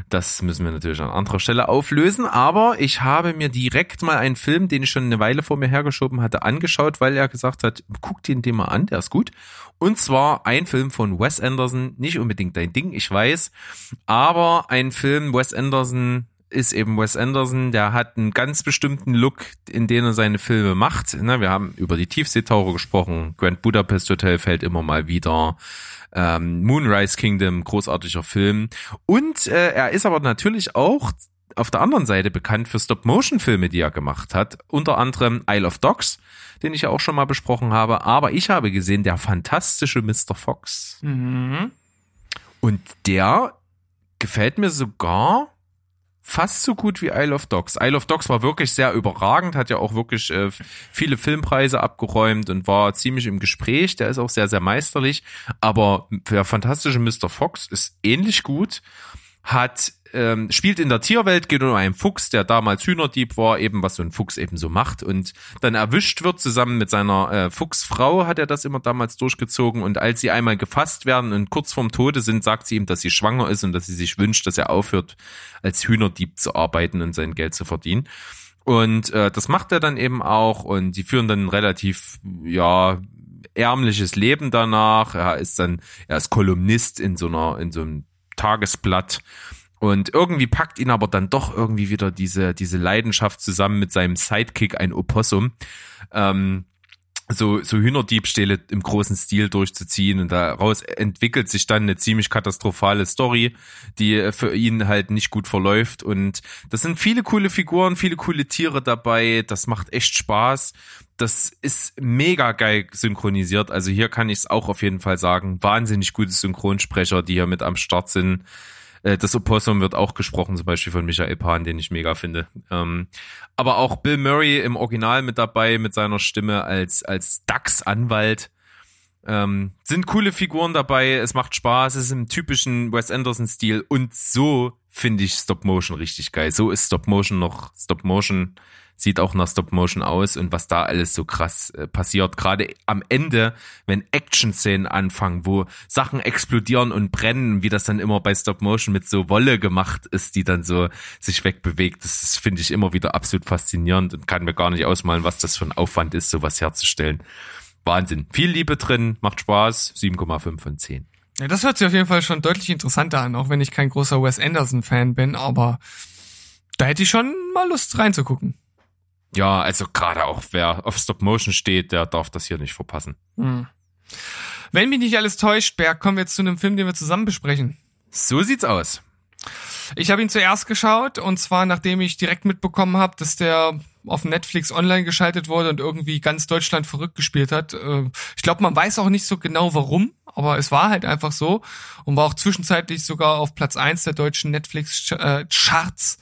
Speaker 1: Das müssen wir natürlich an anderer Stelle auflösen, aber ich habe mir direkt mal einen Film, den ich schon eine Weile vor mir hergeschoben hatte, angeschaut, weil er gesagt hat, guck den dir mal an, der ist gut. Und zwar ein Film von Wes Anderson, nicht unbedingt dein Ding, ich weiß, aber ein Film, Wes Anderson ist eben Wes Anderson, der hat einen ganz bestimmten Look, in den er seine Filme macht. Ne, wir haben über die Tiefseetaucher gesprochen, Grand Budapest Hotel fällt immer mal wieder ähm, Moonrise Kingdom, großartiger Film. Und äh, er ist aber natürlich auch auf der anderen Seite bekannt für Stop-Motion-Filme, die er gemacht hat. Unter anderem Isle of Dogs, den ich ja auch schon mal besprochen habe. Aber ich habe gesehen, der fantastische Mr. Fox.
Speaker 2: Mhm.
Speaker 1: Und der gefällt mir sogar fast so gut wie Isle of Dogs. Isle of Dogs war wirklich sehr überragend, hat ja auch wirklich äh, viele Filmpreise abgeräumt und war ziemlich im Gespräch. Der ist auch sehr, sehr meisterlich. Aber der fantastische Mr. Fox ist ähnlich gut, hat ähm, spielt in der Tierwelt, geht um einen Fuchs, der damals Hühnerdieb war, eben was so ein Fuchs eben so macht und dann erwischt wird zusammen mit seiner äh, Fuchsfrau, hat er das immer damals durchgezogen und als sie einmal gefasst werden und kurz vorm Tode sind, sagt sie ihm, dass sie schwanger ist und dass sie sich wünscht, dass er aufhört, als Hühnerdieb zu arbeiten und sein Geld zu verdienen. Und äh, das macht er dann eben auch und die führen dann relativ, ja, ärmliches Leben danach. Er ist dann, er ist Kolumnist in so einer, in so einem Tagesblatt und irgendwie packt ihn aber dann doch irgendwie wieder diese, diese Leidenschaft zusammen mit seinem Sidekick, ein Opossum. Ähm, so, so Hühnerdiebstähle im großen Stil durchzuziehen und daraus entwickelt sich dann eine ziemlich katastrophale Story, die für ihn halt nicht gut verläuft und das sind viele coole Figuren, viele coole Tiere dabei, das macht echt Spaß. Das ist mega geil synchronisiert, also hier kann ich es auch auf jeden Fall sagen, wahnsinnig gute Synchronsprecher, die hier mit am Start sind. Äh, das Opossum wird auch gesprochen, zum Beispiel von Michael Pan, den ich mega finde. Ähm, aber auch Bill Murray im Original mit dabei, mit seiner Stimme als, als Dachs-Anwalt. Ähm, sind coole Figuren dabei, es macht Spaß, es ist im typischen Wes Anderson-Stil und so finde ich Stop Motion richtig geil. So ist Stop Motion noch Stop Motion sieht auch nach Stop Motion aus und was da alles so krass äh, passiert. Gerade am Ende, wenn Action-Szenen anfangen, wo Sachen explodieren und brennen, wie das dann immer bei Stop Motion mit so Wolle gemacht ist, die dann so sich wegbewegt. Das, finde ich immer wieder absolut faszinierend und kann mir gar nicht ausmalen, was das für ein Aufwand ist, sowas herzustellen. Wahnsinn. Viel Liebe drin, macht Spaß. 7,5 von 10.
Speaker 2: Ja, das hört sich auf jeden Fall schon deutlich interessanter an, auch wenn ich kein großer Wes Anderson-Fan bin, aber da hätte ich schon mal Lust reinzugucken.
Speaker 1: Ja, also gerade auch wer auf Stop Motion steht, der darf das hier nicht verpassen.
Speaker 2: Hm. Wenn mich nicht alles täuscht, Berg, kommen wir jetzt zu einem Film, den wir zusammen besprechen.
Speaker 1: So sieht's aus.
Speaker 2: Ich habe ihn zuerst geschaut und zwar nachdem ich direkt mitbekommen habe, dass der auf Netflix online geschaltet wurde und irgendwie ganz Deutschland verrückt gespielt hat. Äh, ich glaube, man weiß auch nicht so genau warum, aber es war halt einfach so und war auch zwischenzeitlich sogar auf Platz eins der deutschen Netflix-Charts.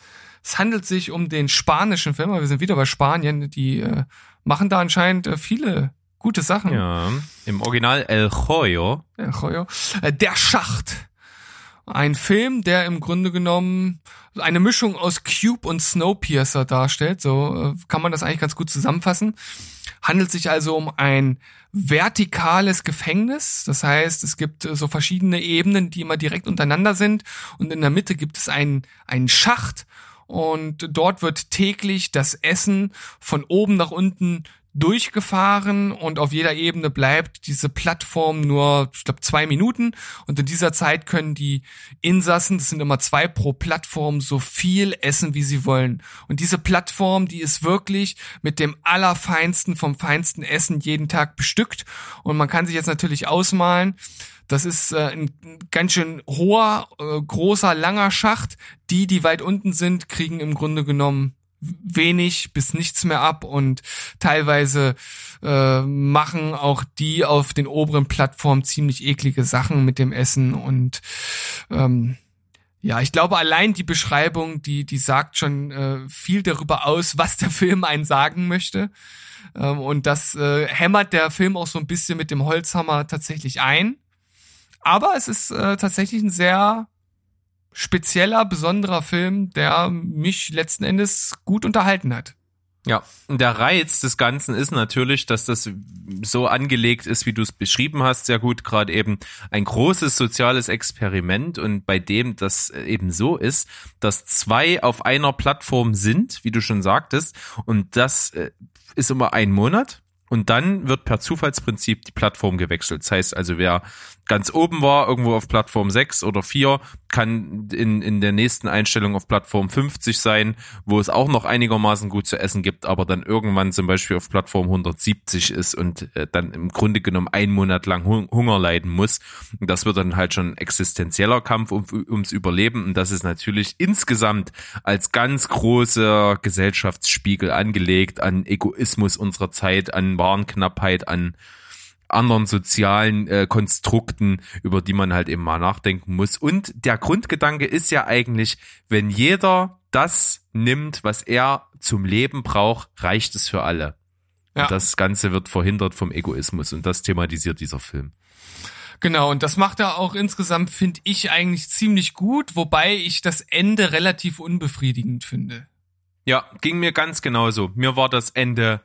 Speaker 2: Es handelt sich um den spanischen Film, wir sind wieder bei Spanien, die äh, machen da anscheinend äh, viele gute Sachen.
Speaker 1: Ja, im Original El Joyo.
Speaker 2: El Joyo. Äh, der Schacht. Ein Film, der im Grunde genommen eine Mischung aus Cube und Snowpiercer darstellt. So äh, kann man das eigentlich ganz gut zusammenfassen. Handelt sich also um ein vertikales Gefängnis. Das heißt, es gibt äh, so verschiedene Ebenen, die immer direkt untereinander sind. Und in der Mitte gibt es einen, einen Schacht und dort wird täglich das Essen von oben nach unten durchgefahren und auf jeder Ebene bleibt diese Plattform nur, ich glaube, zwei Minuten und in dieser Zeit können die Insassen, das sind immer zwei pro Plattform, so viel essen, wie sie wollen. Und diese Plattform, die ist wirklich mit dem allerfeinsten vom feinsten Essen jeden Tag bestückt und man kann sich jetzt natürlich ausmalen, das ist äh, ein ganz schön hoher, äh, großer, langer Schacht. Die, die weit unten sind, kriegen im Grunde genommen wenig bis nichts mehr ab und teilweise äh, machen auch die auf den oberen Plattformen ziemlich eklige Sachen mit dem Essen und ähm, ja, ich glaube, allein die Beschreibung, die, die sagt schon äh, viel darüber aus, was der Film einen sagen möchte. Ähm, und das äh, hämmert der Film auch so ein bisschen mit dem Holzhammer tatsächlich ein. Aber es ist äh, tatsächlich ein sehr spezieller, besonderer Film, der mich letzten Endes gut unterhalten hat.
Speaker 1: Ja, und der Reiz des Ganzen ist natürlich, dass das so angelegt ist, wie du es beschrieben hast, sehr gut, gerade eben ein großes soziales Experiment und bei dem das eben so ist, dass zwei auf einer Plattform sind, wie du schon sagtest, und das äh, ist immer ein Monat. Und dann wird per Zufallsprinzip die Plattform gewechselt. Das heißt also, wer ganz oben war, irgendwo auf Plattform 6 oder 4, kann in, in der nächsten Einstellung auf Plattform 50 sein, wo es auch noch einigermaßen gut zu essen gibt, aber dann irgendwann zum Beispiel auf Plattform 170 ist und äh, dann im Grunde genommen einen Monat lang Hunger leiden muss. Das wird dann halt schon existenzieller Kampf um, ums Überleben und das ist natürlich insgesamt als ganz großer Gesellschaftsspiegel angelegt an Egoismus unserer Zeit, an Warenknappheit, an anderen sozialen äh, Konstrukten, über die man halt eben mal nachdenken muss. Und der Grundgedanke ist ja eigentlich, wenn jeder das nimmt, was er zum Leben braucht, reicht es für alle. Ja. Und das Ganze wird verhindert vom Egoismus und das thematisiert dieser Film.
Speaker 2: Genau, und das macht er auch insgesamt, finde ich, eigentlich ziemlich gut, wobei ich das Ende relativ unbefriedigend finde.
Speaker 1: Ja, ging mir ganz genauso. Mir war das Ende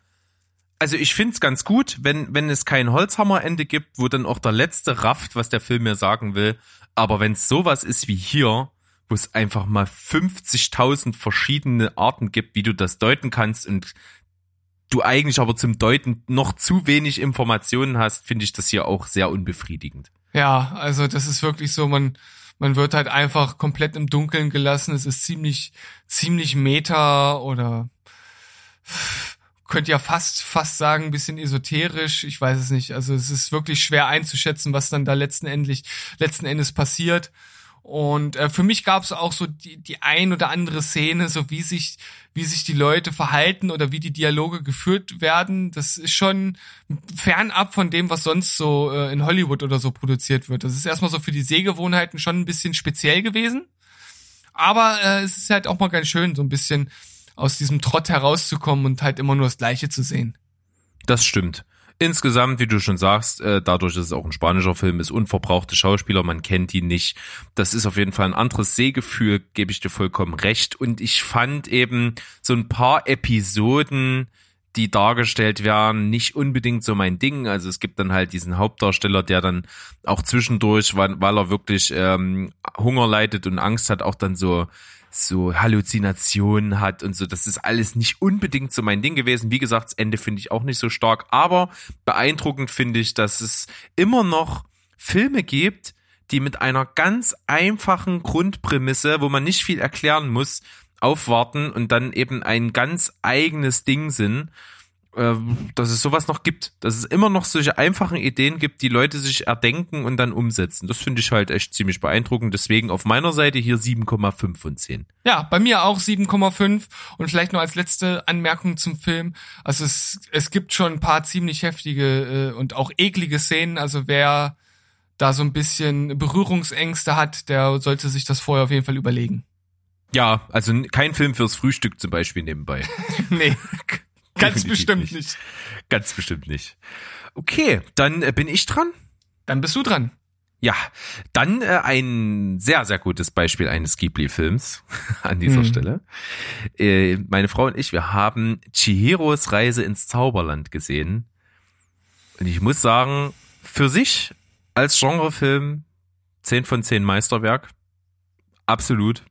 Speaker 1: also ich find's ganz gut, wenn, wenn es kein Holzhammerende gibt, wo dann auch der letzte rafft, was der Film mir sagen will. Aber wenn es sowas ist wie hier, wo es einfach mal 50.000 verschiedene Arten gibt, wie du das deuten kannst und du eigentlich aber zum Deuten noch zu wenig Informationen hast, finde ich das hier auch sehr unbefriedigend.
Speaker 2: Ja, also das ist wirklich so, man, man wird halt einfach komplett im Dunkeln gelassen. Es ist ziemlich, ziemlich meta oder könnte ja fast, fast sagen, ein bisschen esoterisch. Ich weiß es nicht. Also es ist wirklich schwer einzuschätzen, was dann da letzten Endes, letzten Endes passiert. Und äh, für mich gab es auch so die, die ein oder andere Szene, so wie sich, wie sich die Leute verhalten oder wie die Dialoge geführt werden. Das ist schon fernab von dem, was sonst so äh, in Hollywood oder so produziert wird. Das ist erstmal so für die Sehgewohnheiten schon ein bisschen speziell gewesen. Aber äh, es ist halt auch mal ganz schön, so ein bisschen aus diesem Trott herauszukommen und halt immer nur das Gleiche zu sehen.
Speaker 1: Das stimmt. Insgesamt, wie du schon sagst, äh, dadurch, dass es auch ein spanischer Film ist, unverbrauchte Schauspieler, man kennt die nicht. Das ist auf jeden Fall ein anderes Sehgefühl, gebe ich dir vollkommen recht. Und ich fand eben so ein paar Episoden, die dargestellt werden, nicht unbedingt so mein Ding. Also es gibt dann halt diesen Hauptdarsteller, der dann auch zwischendurch, weil, weil er wirklich ähm, Hunger leidet und Angst hat, auch dann so so Halluzinationen hat und so. Das ist alles nicht unbedingt so mein Ding gewesen. Wie gesagt, das Ende finde ich auch nicht so stark, aber beeindruckend finde ich, dass es immer noch Filme gibt, die mit einer ganz einfachen Grundprämisse, wo man nicht viel erklären muss, aufwarten und dann eben ein ganz eigenes Ding sind dass es sowas noch gibt, dass es immer noch solche einfachen Ideen gibt, die Leute sich erdenken und dann umsetzen. Das finde ich halt echt ziemlich beeindruckend. Deswegen auf meiner Seite hier 7,5 von 10.
Speaker 2: Ja, bei mir auch 7,5 und vielleicht noch als letzte Anmerkung zum Film. Also es, es gibt schon ein paar ziemlich heftige äh, und auch eklige Szenen. Also wer da so ein bisschen Berührungsängste hat, der sollte sich das vorher auf jeden Fall überlegen.
Speaker 1: Ja, also kein Film fürs Frühstück zum Beispiel nebenbei.
Speaker 2: nee. Ganz bestimmt nicht. nicht.
Speaker 1: Ganz bestimmt nicht. Okay, dann äh, bin ich dran.
Speaker 2: Dann bist du dran.
Speaker 1: Ja, dann äh, ein sehr, sehr gutes Beispiel eines Ghibli-Films an dieser hm. Stelle. Äh, meine Frau und ich, wir haben Chihiros Reise ins Zauberland gesehen. Und ich muss sagen, für sich als Genrefilm 10 von 10 Meisterwerk. Absolut.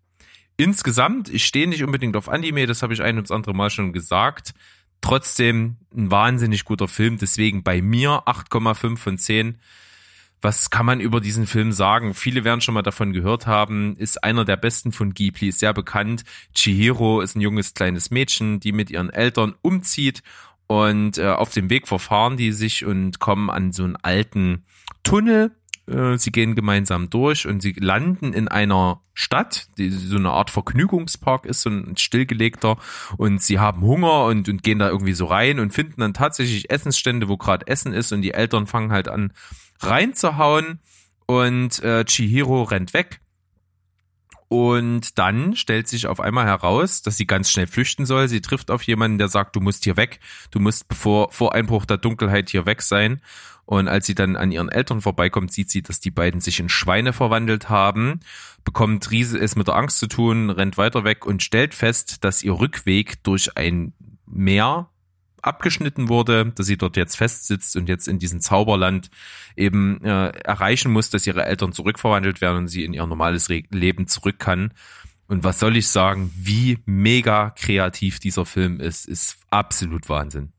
Speaker 1: Insgesamt, ich stehe nicht unbedingt auf Anime, das habe ich ein und das andere Mal schon gesagt trotzdem ein wahnsinnig guter Film. Deswegen bei mir 8,5 von 10. Was kann man über diesen Film sagen? Viele werden schon mal davon gehört haben. Ist einer der besten von Ghibli, ist sehr bekannt. Chihiro ist ein junges kleines Mädchen, die mit ihren Eltern umzieht und äh, auf dem Weg verfahren die sich und kommen an so einen alten Tunnel äh, sie gehen gemeinsam durch und sie landen in einer Stadt, die so eine Art Vergnügungspark ist, so ein stillgelegter und sie haben Hunger und, und gehen da irgendwie so rein und finden dann tatsächlich Essensstände, wo gerade Essen ist und die Eltern fangen halt an reinzuhauen und äh, Chihiro rennt weg. Und dann stellt sich auf einmal heraus, dass sie ganz schnell flüchten soll. Sie trifft auf jemanden, der sagt, du musst hier weg. Du musst bevor vor Einbruch der Dunkelheit hier weg sein. Und als sie dann an ihren Eltern vorbeikommt, sieht sie, dass die beiden sich in Schweine verwandelt haben, bekommt Riese es mit der Angst zu tun, rennt weiter weg und stellt fest, dass ihr Rückweg durch ein mehr abgeschnitten wurde, dass sie dort jetzt festsitzt und jetzt in diesem Zauberland eben äh, erreichen muss, dass ihre Eltern zurückverwandelt werden und sie in ihr normales Re Leben zurück kann. Und was soll ich sagen, wie mega kreativ dieser Film ist, ist absolut Wahnsinn.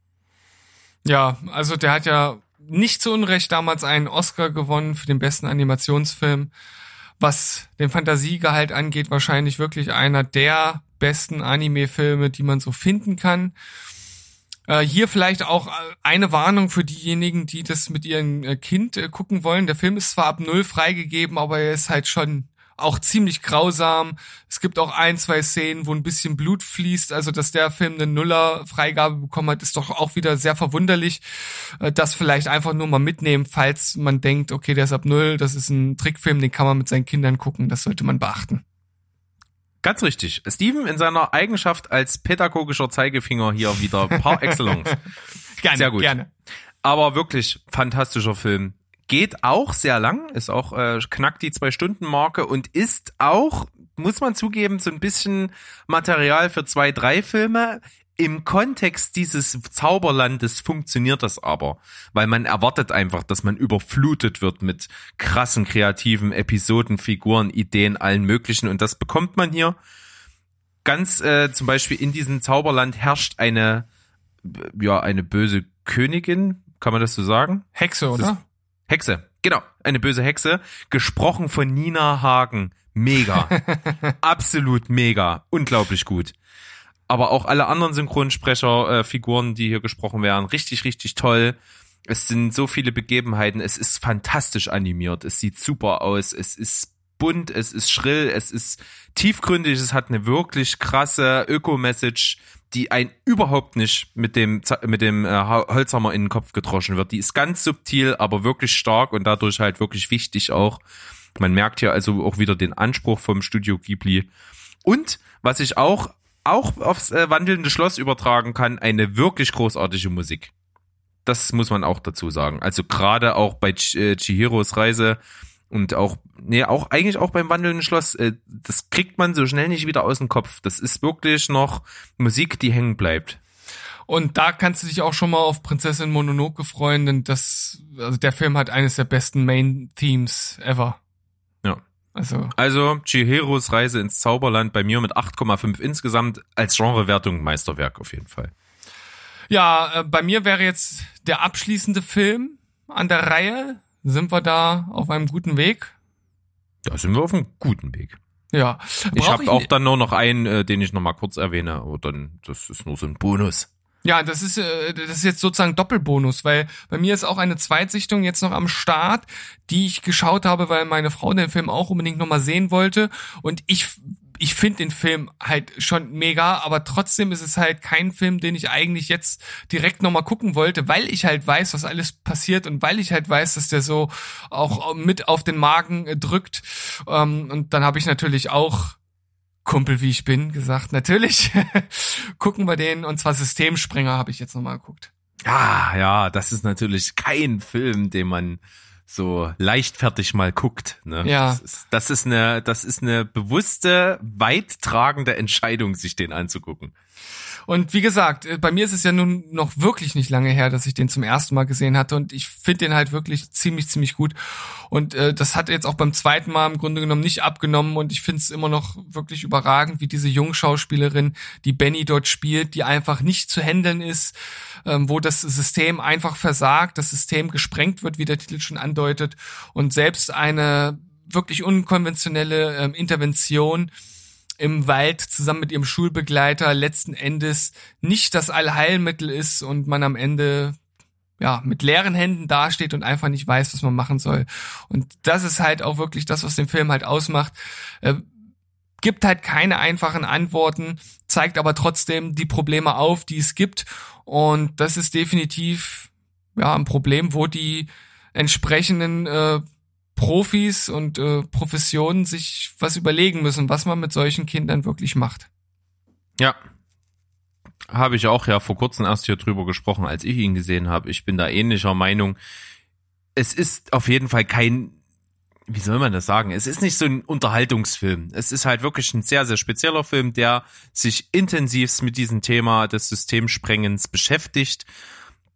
Speaker 2: Ja, also der hat ja nicht zu Unrecht damals einen Oscar gewonnen für den besten Animationsfilm. Was den Fantasiegehalt angeht, wahrscheinlich wirklich einer der besten Anime-Filme, die man so finden kann. Äh, hier vielleicht auch eine Warnung für diejenigen, die das mit ihrem äh, Kind äh, gucken wollen. Der Film ist zwar ab null freigegeben, aber er ist halt schon auch ziemlich grausam. Es gibt auch ein, zwei Szenen, wo ein bisschen Blut fließt. Also, dass der Film eine Nuller-Freigabe bekommen hat, ist doch auch wieder sehr verwunderlich. Äh, das vielleicht einfach nur mal mitnehmen, falls man denkt, okay, der ist ab null, das ist ein Trickfilm, den kann man mit seinen Kindern gucken. Das sollte man beachten.
Speaker 1: Ganz richtig. Steven in seiner Eigenschaft als pädagogischer Zeigefinger hier wieder par excellence.
Speaker 2: gerne,
Speaker 1: Sehr gut.
Speaker 2: gerne.
Speaker 1: Aber wirklich fantastischer Film. Geht auch sehr lang, ist auch äh, knackt die zwei Stunden Marke und ist auch, muss man zugeben, so ein bisschen Material für zwei, drei Filme. Im Kontext dieses Zauberlandes funktioniert das aber, weil man erwartet einfach, dass man überflutet wird mit krassen kreativen Episoden, Figuren, Ideen, allen möglichen und das bekommt man hier. Ganz äh, zum Beispiel in diesem Zauberland herrscht eine, ja, eine böse Königin, kann man das so sagen?
Speaker 2: Hexe, oder?
Speaker 1: Hexe, genau, eine böse Hexe, gesprochen von Nina Hagen. Mega. Absolut mega. Unglaublich gut. Aber auch alle anderen Synchronsprecher, äh, die hier gesprochen werden, richtig, richtig toll. Es sind so viele Begebenheiten. Es ist fantastisch animiert. Es sieht super aus. Es ist bunt. Es ist schrill. Es ist tiefgründig. Es hat eine wirklich krasse Öko-Message, die ein überhaupt nicht mit dem, mit dem äh, Hol- Holzhammer in den Kopf gedroschen wird. Die ist ganz subtil, aber wirklich stark und dadurch halt wirklich wichtig auch. Man merkt hier also auch wieder den Anspruch vom Studio Ghibli. Und was ich auch, auch aufs äh, wandelnde Schloss übertragen kann, eine wirklich großartige Musik. Das muss man auch dazu sagen. Also gerade auch bei äh, Chihiros Reise und auch, nee, auch eigentlich auch beim wandelnden Schloss, äh, das kriegt man so schnell nicht wieder aus dem Kopf. Das ist wirklich noch Musik, die hängen bleibt.
Speaker 2: Und da kannst du dich auch schon mal auf Prinzessin Mononoke freuen, denn das, also der Film hat eines der besten Main Themes ever.
Speaker 1: Ja.
Speaker 2: Also,
Speaker 1: Also Chihiros Reise ins Zauberland bei mir mit 8,5 insgesamt als Genrewertung Meisterwerk auf jeden Fall.
Speaker 2: ja, äh, bei mir wäre jetzt der abschließende Film an der Reihe. Sind wir da auf einem guten Weg?
Speaker 1: Da sind wir auf einem guten Weg.
Speaker 2: Ja.
Speaker 1: Ich
Speaker 2: Brauch
Speaker 1: habe auch dann nur noch einen, äh, den ich noch mal kurz erwähne, aber dann das ist nur so ein Bonus.
Speaker 2: Ja, das ist, äh, das ist jetzt sozusagen Doppelbonus, weil bei mir ist auch eine Zweitsichtung jetzt noch am Start, die ich geschaut habe, weil meine Frau den Film auch unbedingt nochmal sehen wollte. Und ich, ich finde den Film halt schon mega, aber trotzdem ist es halt kein Film, den ich eigentlich jetzt direkt nochmal gucken wollte, weil ich halt weiß, was alles passiert und weil ich halt weiß, dass der so auch mit auf den Magen äh, drückt. Ähm, und dann habe ich natürlich auch Kumpel wie ich bin, gesagt, natürlich gucken wir den und zwar Systemsprenger habe ich jetzt nochmal geguckt.
Speaker 1: Ja, ja, das ist natürlich kein Film, den man so leichtfertig mal guckt. Ne?
Speaker 2: Ja.
Speaker 1: Das ist, das ist eine, das ist eine bewusste, weittragende Entscheidung, sich den anzugucken.
Speaker 2: Und wie gesagt, äh, bei mir ist es ja nun noch wirklich nicht lange her, dass ich den zum ersten Mal gesehen hatte. Und ich finde den halt wirklich ziemlich, ziemlich gut. Und äh, das hat jetzt auch beim zweiten Mal im Grunde genommen nicht abgenommen. Und ich finde es immer noch wirklich überragend, wie diese Jungschauspielerin, die Benny dort spielt, die einfach nicht zu handeln ist, ähm, wo das System einfach versagt, das System gesprengt wird, wie der Titel schon andeutet. Und selbst eine wirklich unkonventionelle ähm, Intervention im Wald zusammen mit ihrem Schulbegleiter letzten Endes nicht das Allheilmittel ist und man am Ende ja mit leeren Händen dasteht und einfach nicht weiß, was man machen soll. Und das ist halt auch wirklich das, was den Film halt ausmacht. Äh, gibt halt keine einfachen Antworten, zeigt aber trotzdem die Probleme auf, die es gibt. Und das ist definitiv ja ein Problem, wo die entsprechenden äh, Profis und äh, Professionen sich was überlegen müssen, was man mit solchen Kindern wirklich macht.
Speaker 1: Ja. Habe ich auch ja vor kurzem erst hier drüber gesprochen, als ich ihn gesehen habe. Ich bin da ähnlicher Meinung. Es ist auf jeden Fall kein wie soll man das sagen? Es ist nicht so ein Unterhaltungsfilm. Es ist halt wirklich ein sehr, sehr spezieller Film, der sich intensivst mit diesem Thema des Systemsprengens beschäftigt.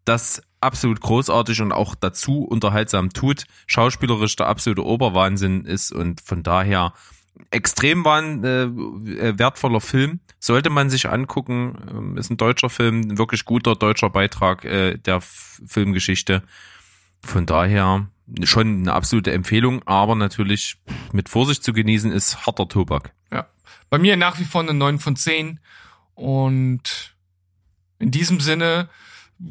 Speaker 1: Das absolut großartig und auch dazu unterhaltsam tut. Schauspielerisch der absolute Oberwahnsinn ist und von daher extrem war ein äh, äh, wertvoller Film. Sollte man sich angucken. Ähm, ist ein deutscher Film, ein wirklich guter deutscher Beitrag äh, der F Filmgeschichte. Von daher schon eine absolute Empfehlung, aber natürlich mit Vorsicht zu genießen ist harter Tobak.
Speaker 2: Ja. Bei mir nach wie vor eine 9 von 10. Und in diesem Sinne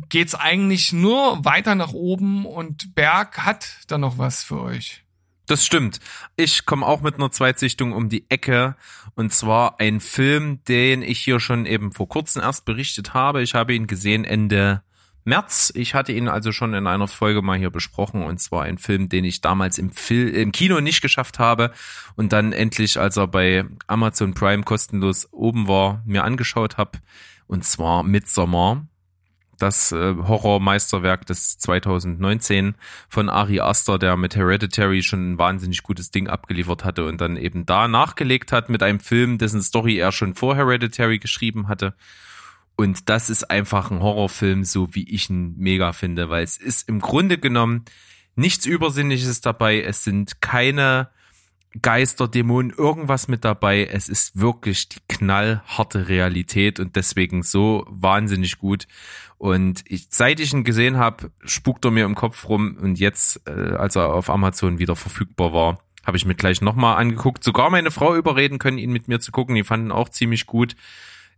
Speaker 2: geht's eigentlich nur weiter nach oben und Berg hat da noch was für euch.
Speaker 1: Das stimmt. Ich komme auch mit einer Zweitsichtung um die Ecke. Und zwar ein Film, den ich hier schon eben vor kurzem erst berichtet habe. Ich habe ihn gesehen Ende März. Ich hatte ihn also schon in einer Folge mal hier besprochen. Und zwar ein Film, den ich damals im, Fil im Kino nicht geschafft habe. Und dann endlich, als er bei Amazon Prime kostenlos oben war, mir angeschaut habe. Und zwar Midsommar das äh, Horrormeisterwerk des 2019 von Ari Aster, der mit Hereditary schon ein wahnsinnig gutes Ding abgeliefert hatte und dann eben da nachgelegt hat mit einem Film, dessen Story er schon vor Hereditary geschrieben hatte. Und das ist einfach ein Horrorfilm, so wie ich ihn mega finde, weil es ist im Grunde genommen nichts Übersinnliches dabei. Es sind keine Geister, Dämonen, irgendwas mit dabei. Es ist wirklich die knallharte Realität und deswegen so wahnsinnig gut. Und ich, seit ich ihn gesehen habe, spukt er mir im Kopf rum und jetzt, äh, als er auf Amazon wieder verfügbar war, habe ich mir gleich nochmal angeguckt. Sogar meine Frau überreden können, ihn mit mir zu gucken. Die fanden auch ziemlich gut.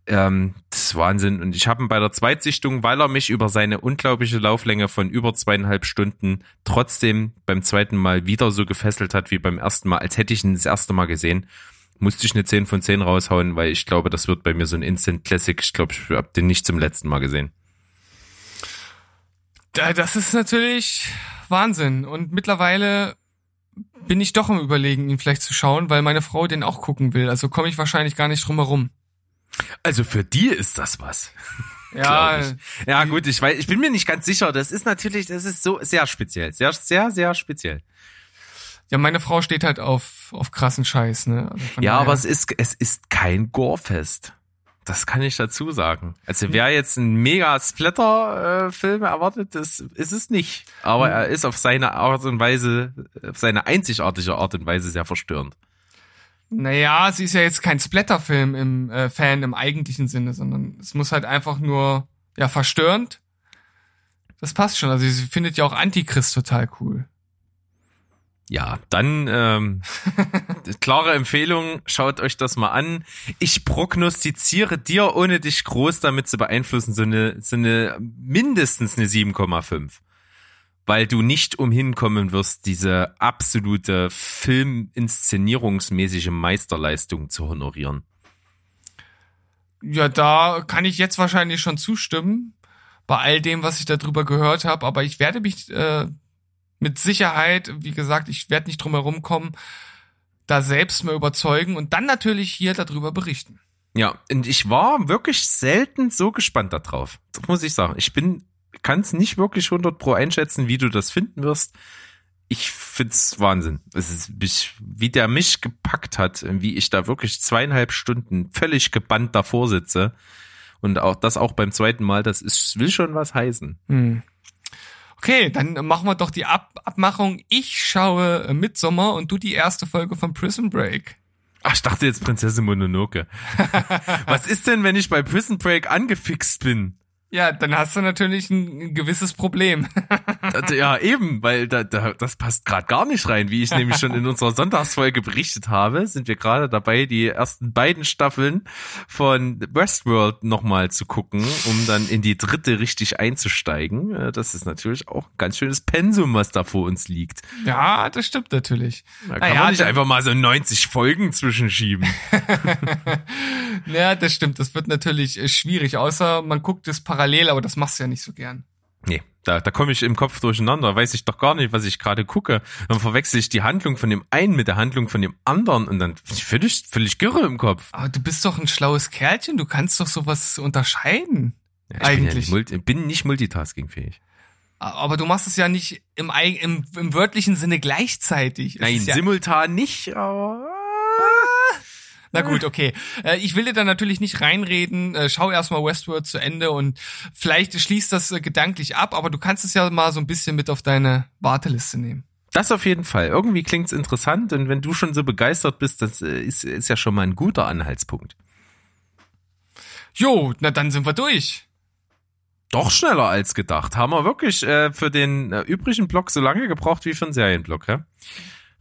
Speaker 1: Ähm, das ist Wahnsinn. Und ich habe ihn bei der Zweitsichtung, weil er mich über seine unglaubliche Lauflänge von über zweieinhalb Stunden trotzdem beim zweiten Mal wieder so gefesselt hat wie beim ersten Mal, als hätte ich ihn das erste Mal gesehen, musste ich eine 10 von 10 raushauen, weil ich glaube, das wird bei mir so ein Instant Classic. Ich glaube, ich habe den nicht zum letzten Mal gesehen.
Speaker 2: Das ist natürlich Wahnsinn. Und mittlerweile bin ich doch im Überlegen, ihn vielleicht zu schauen, weil meine Frau den auch gucken will. Also komme ich wahrscheinlich gar nicht drum herum.
Speaker 1: Also für die ist das was.
Speaker 2: Ja,
Speaker 1: ja gut, ich weiß, ich bin mir nicht ganz sicher. Das ist natürlich, das ist so sehr speziell, sehr, sehr, sehr speziell.
Speaker 2: Ja, meine Frau steht halt auf auf krassen Scheiß, ne?
Speaker 1: Also ja, daher. aber es ist es ist kein Gorefest. Das kann ich dazu sagen. Also wer jetzt ein mega Splatter-Film äh, erwartet, das ist es nicht. Aber er ist auf seine Art und Weise, auf seine einzigartige Art und Weise sehr verstörend.
Speaker 2: Naja, sie ist ja jetzt kein Splatterfilm im äh, Fan im eigentlichen Sinne, sondern es muss halt einfach nur ja verstörend. Das passt schon. Also sie findet ja auch Antichrist total cool.
Speaker 1: Ja, dann ähm, klare Empfehlung, schaut euch das mal an. Ich prognostiziere dir, ohne dich groß damit zu beeinflussen, so eine, so eine mindestens eine 7,5 weil du nicht umhin kommen wirst, diese absolute Filminszenierungsmäßige Meisterleistung zu honorieren.
Speaker 2: Ja, da kann ich jetzt wahrscheinlich schon zustimmen, bei all dem, was ich darüber gehört habe, aber ich werde mich äh, mit Sicherheit, wie gesagt, ich werde nicht drum herum kommen, da selbst mal überzeugen und dann natürlich hier darüber berichten.
Speaker 1: Ja, und ich war wirklich selten so gespannt darauf. Das muss ich sagen. Ich bin kann es nicht wirklich 100 pro einschätzen, wie du das finden wirst. Ich find's Wahnsinn. Es ist, wie der mich gepackt hat, wie ich da wirklich zweieinhalb Stunden völlig gebannt davor sitze. Und auch das auch beim zweiten Mal, das ist, will schon was heißen.
Speaker 2: Hm. Okay, dann machen wir doch die Ab Abmachung. Ich schaue Midsommer und du die erste Folge von Prison Break.
Speaker 1: Ach, ich dachte jetzt Prinzessin Mononoke. was ist denn, wenn ich bei Prison Break angefixt bin?
Speaker 2: Ja, dann hast du natürlich ein gewisses Problem.
Speaker 1: ja, eben, weil da, da, das passt gerade gar nicht rein. Wie ich nämlich schon in unserer Sonntagsfolge berichtet habe, sind wir gerade dabei, die ersten beiden Staffeln von Westworld nochmal zu gucken, um dann in die dritte richtig einzusteigen. Äh, das ist natürlich auch ein ganz schönes Pensum, was da vor uns liegt.
Speaker 2: Ja, das stimmt natürlich.
Speaker 1: Da kann naja, man nicht einfach mal so 90 Folgen zwischenschieben.
Speaker 2: ja, das stimmt. Das wird natürlich äh, schwierig, außer man guckt es parallel, aber das machst du ja nicht so gern.
Speaker 1: Nee, da, da komme ich im Kopf durcheinander, weiß ich doch gar nicht, was ich gerade gucke. Dann verwechsel ich die Handlung von dem einen mit der Handlung von dem anderen und dann bin ich völlig, völlig girre im Kopf.
Speaker 2: Aber du bist doch ein schlaues Kerlchen, du kannst doch sowas unterscheiden. Ja, ich eigentlich.
Speaker 1: Bin, ja nicht, bin nicht multitaskingfähig.
Speaker 2: Aber du machst es ja nicht im, im, im wörtlichen Sinne gleichzeitig. Es
Speaker 1: Nein,
Speaker 2: ja,
Speaker 1: simultan nicht, aber.
Speaker 2: Na gut, okay. Äh, Ich will dir da natürlich nicht reinreden. Äh, Schau erstmal Westworld zu Ende und vielleicht schließt das äh, gedanklich ab, aber du kannst es ja mal so ein bisschen mit auf deine Warteliste nehmen.
Speaker 1: Das auf jeden Fall. Irgendwie klingt's interessant und wenn du schon so begeistert bist, das ist, ist ja schon mal ein guter Anhaltspunkt.
Speaker 2: Jo, na dann sind wir durch.
Speaker 1: Doch schneller als gedacht. Haben wir wirklich äh, für den äh, übrigen Block so lange gebraucht wie für einen Serienblock, hä?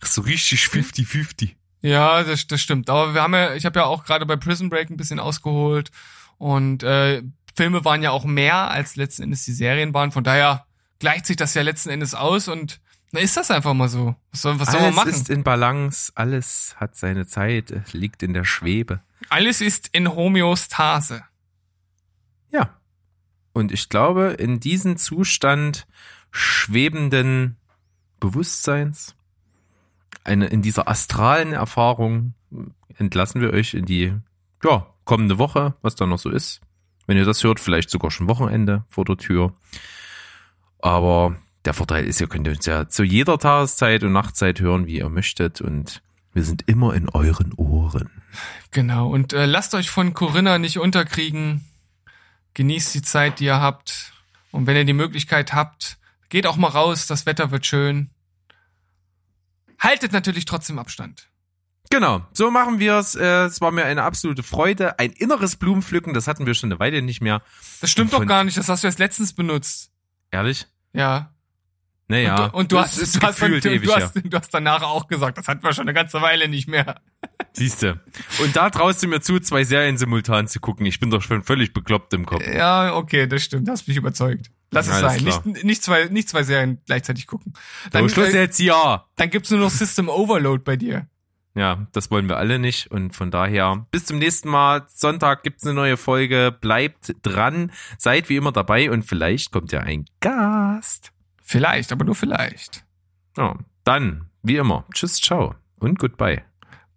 Speaker 1: Ach, so richtig 50-50.
Speaker 2: Ja, das, das stimmt. Aber wir haben ja, ich habe ja auch gerade bei Prison Break ein bisschen ausgeholt und äh, Filme waren ja auch mehr als letzten Endes die Serien waren. Von daher gleicht sich das ja letzten Endes aus und na ist das einfach mal so. Was soll, was soll man
Speaker 1: Alles
Speaker 2: machen?
Speaker 1: ist in Balance, alles hat seine Zeit, es liegt in der Schwebe.
Speaker 2: Alles ist in Homöostase.
Speaker 1: Ja. Und ich glaube, in diesen Zustand schwebenden Bewusstseins, eine, in dieser astralen Erfahrung entlassen wir euch in die, ja, kommende Woche, was da noch so ist. Wenn ihr das hört, vielleicht sogar schon Wochenende vor der Tür. Aber der Vorteil ist, ihr könnt uns ja zu jeder Tageszeit und Nachtzeit hören, wie ihr möchtet. Und wir sind immer in euren Ohren.
Speaker 2: Genau. Und äh, lasst euch von Corinna nicht unterkriegen. Genießt die Zeit, die ihr habt. Und wenn ihr die Möglichkeit habt, geht auch mal raus. Das Wetter wird schön. Haltet natürlich trotzdem Abstand.
Speaker 1: Genau, so machen wir es. Äh, Es war mir eine absolute Freude. Ein inneres Blumenpflücken, das hatten wir schon eine Weile nicht mehr.
Speaker 2: Das stimmt doch gar nicht. Das hast du erst letztens benutzt.
Speaker 1: Ehrlich?
Speaker 2: Ja.
Speaker 1: Naja.
Speaker 2: und du, und du hast, du, hast,
Speaker 1: gefühlt
Speaker 2: du,
Speaker 1: ewig,
Speaker 2: du,
Speaker 1: ja.
Speaker 2: hast, du hast danach auch gesagt, das hatten wir schon eine ganze Weile nicht mehr.
Speaker 1: Siehste. Und da traust du mir zu, zwei Serien simultan zu gucken. Ich bin doch schon völlig bekloppt im Kopf.
Speaker 2: Ja, okay, das stimmt. Das hast mich überzeugt. Lass es sein.
Speaker 1: klar.
Speaker 2: Nicht, nicht, zwei, nicht zwei Serien gleichzeitig gucken.
Speaker 1: So,
Speaker 2: Dann,
Speaker 1: Schluss
Speaker 2: äh,
Speaker 1: jetzt, ja.
Speaker 2: dann gibt's nur noch System Overload bei dir.
Speaker 1: Ja, das wollen wir alle nicht. Und von daher, bis zum nächsten Mal. Sonntag gibt's eine neue Folge. Bleibt dran. Seid wie immer dabei und vielleicht kommt ja ein Gast.
Speaker 2: Vielleicht, aber nur vielleicht.
Speaker 1: Ja, dann, wie immer. Tschüss, ciao und goodbye.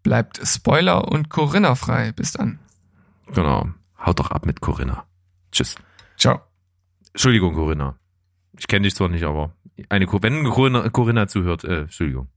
Speaker 2: Bleibt Spoiler und Corinna frei. Bis dann.
Speaker 1: Genau. Haut doch ab mit Corinna. Tschüss. Entschuldigung, Corinna. Ich kenne dich zwar nicht, aber eine, wenn Corinna, Corinna zuhört, äh, Entschuldigung.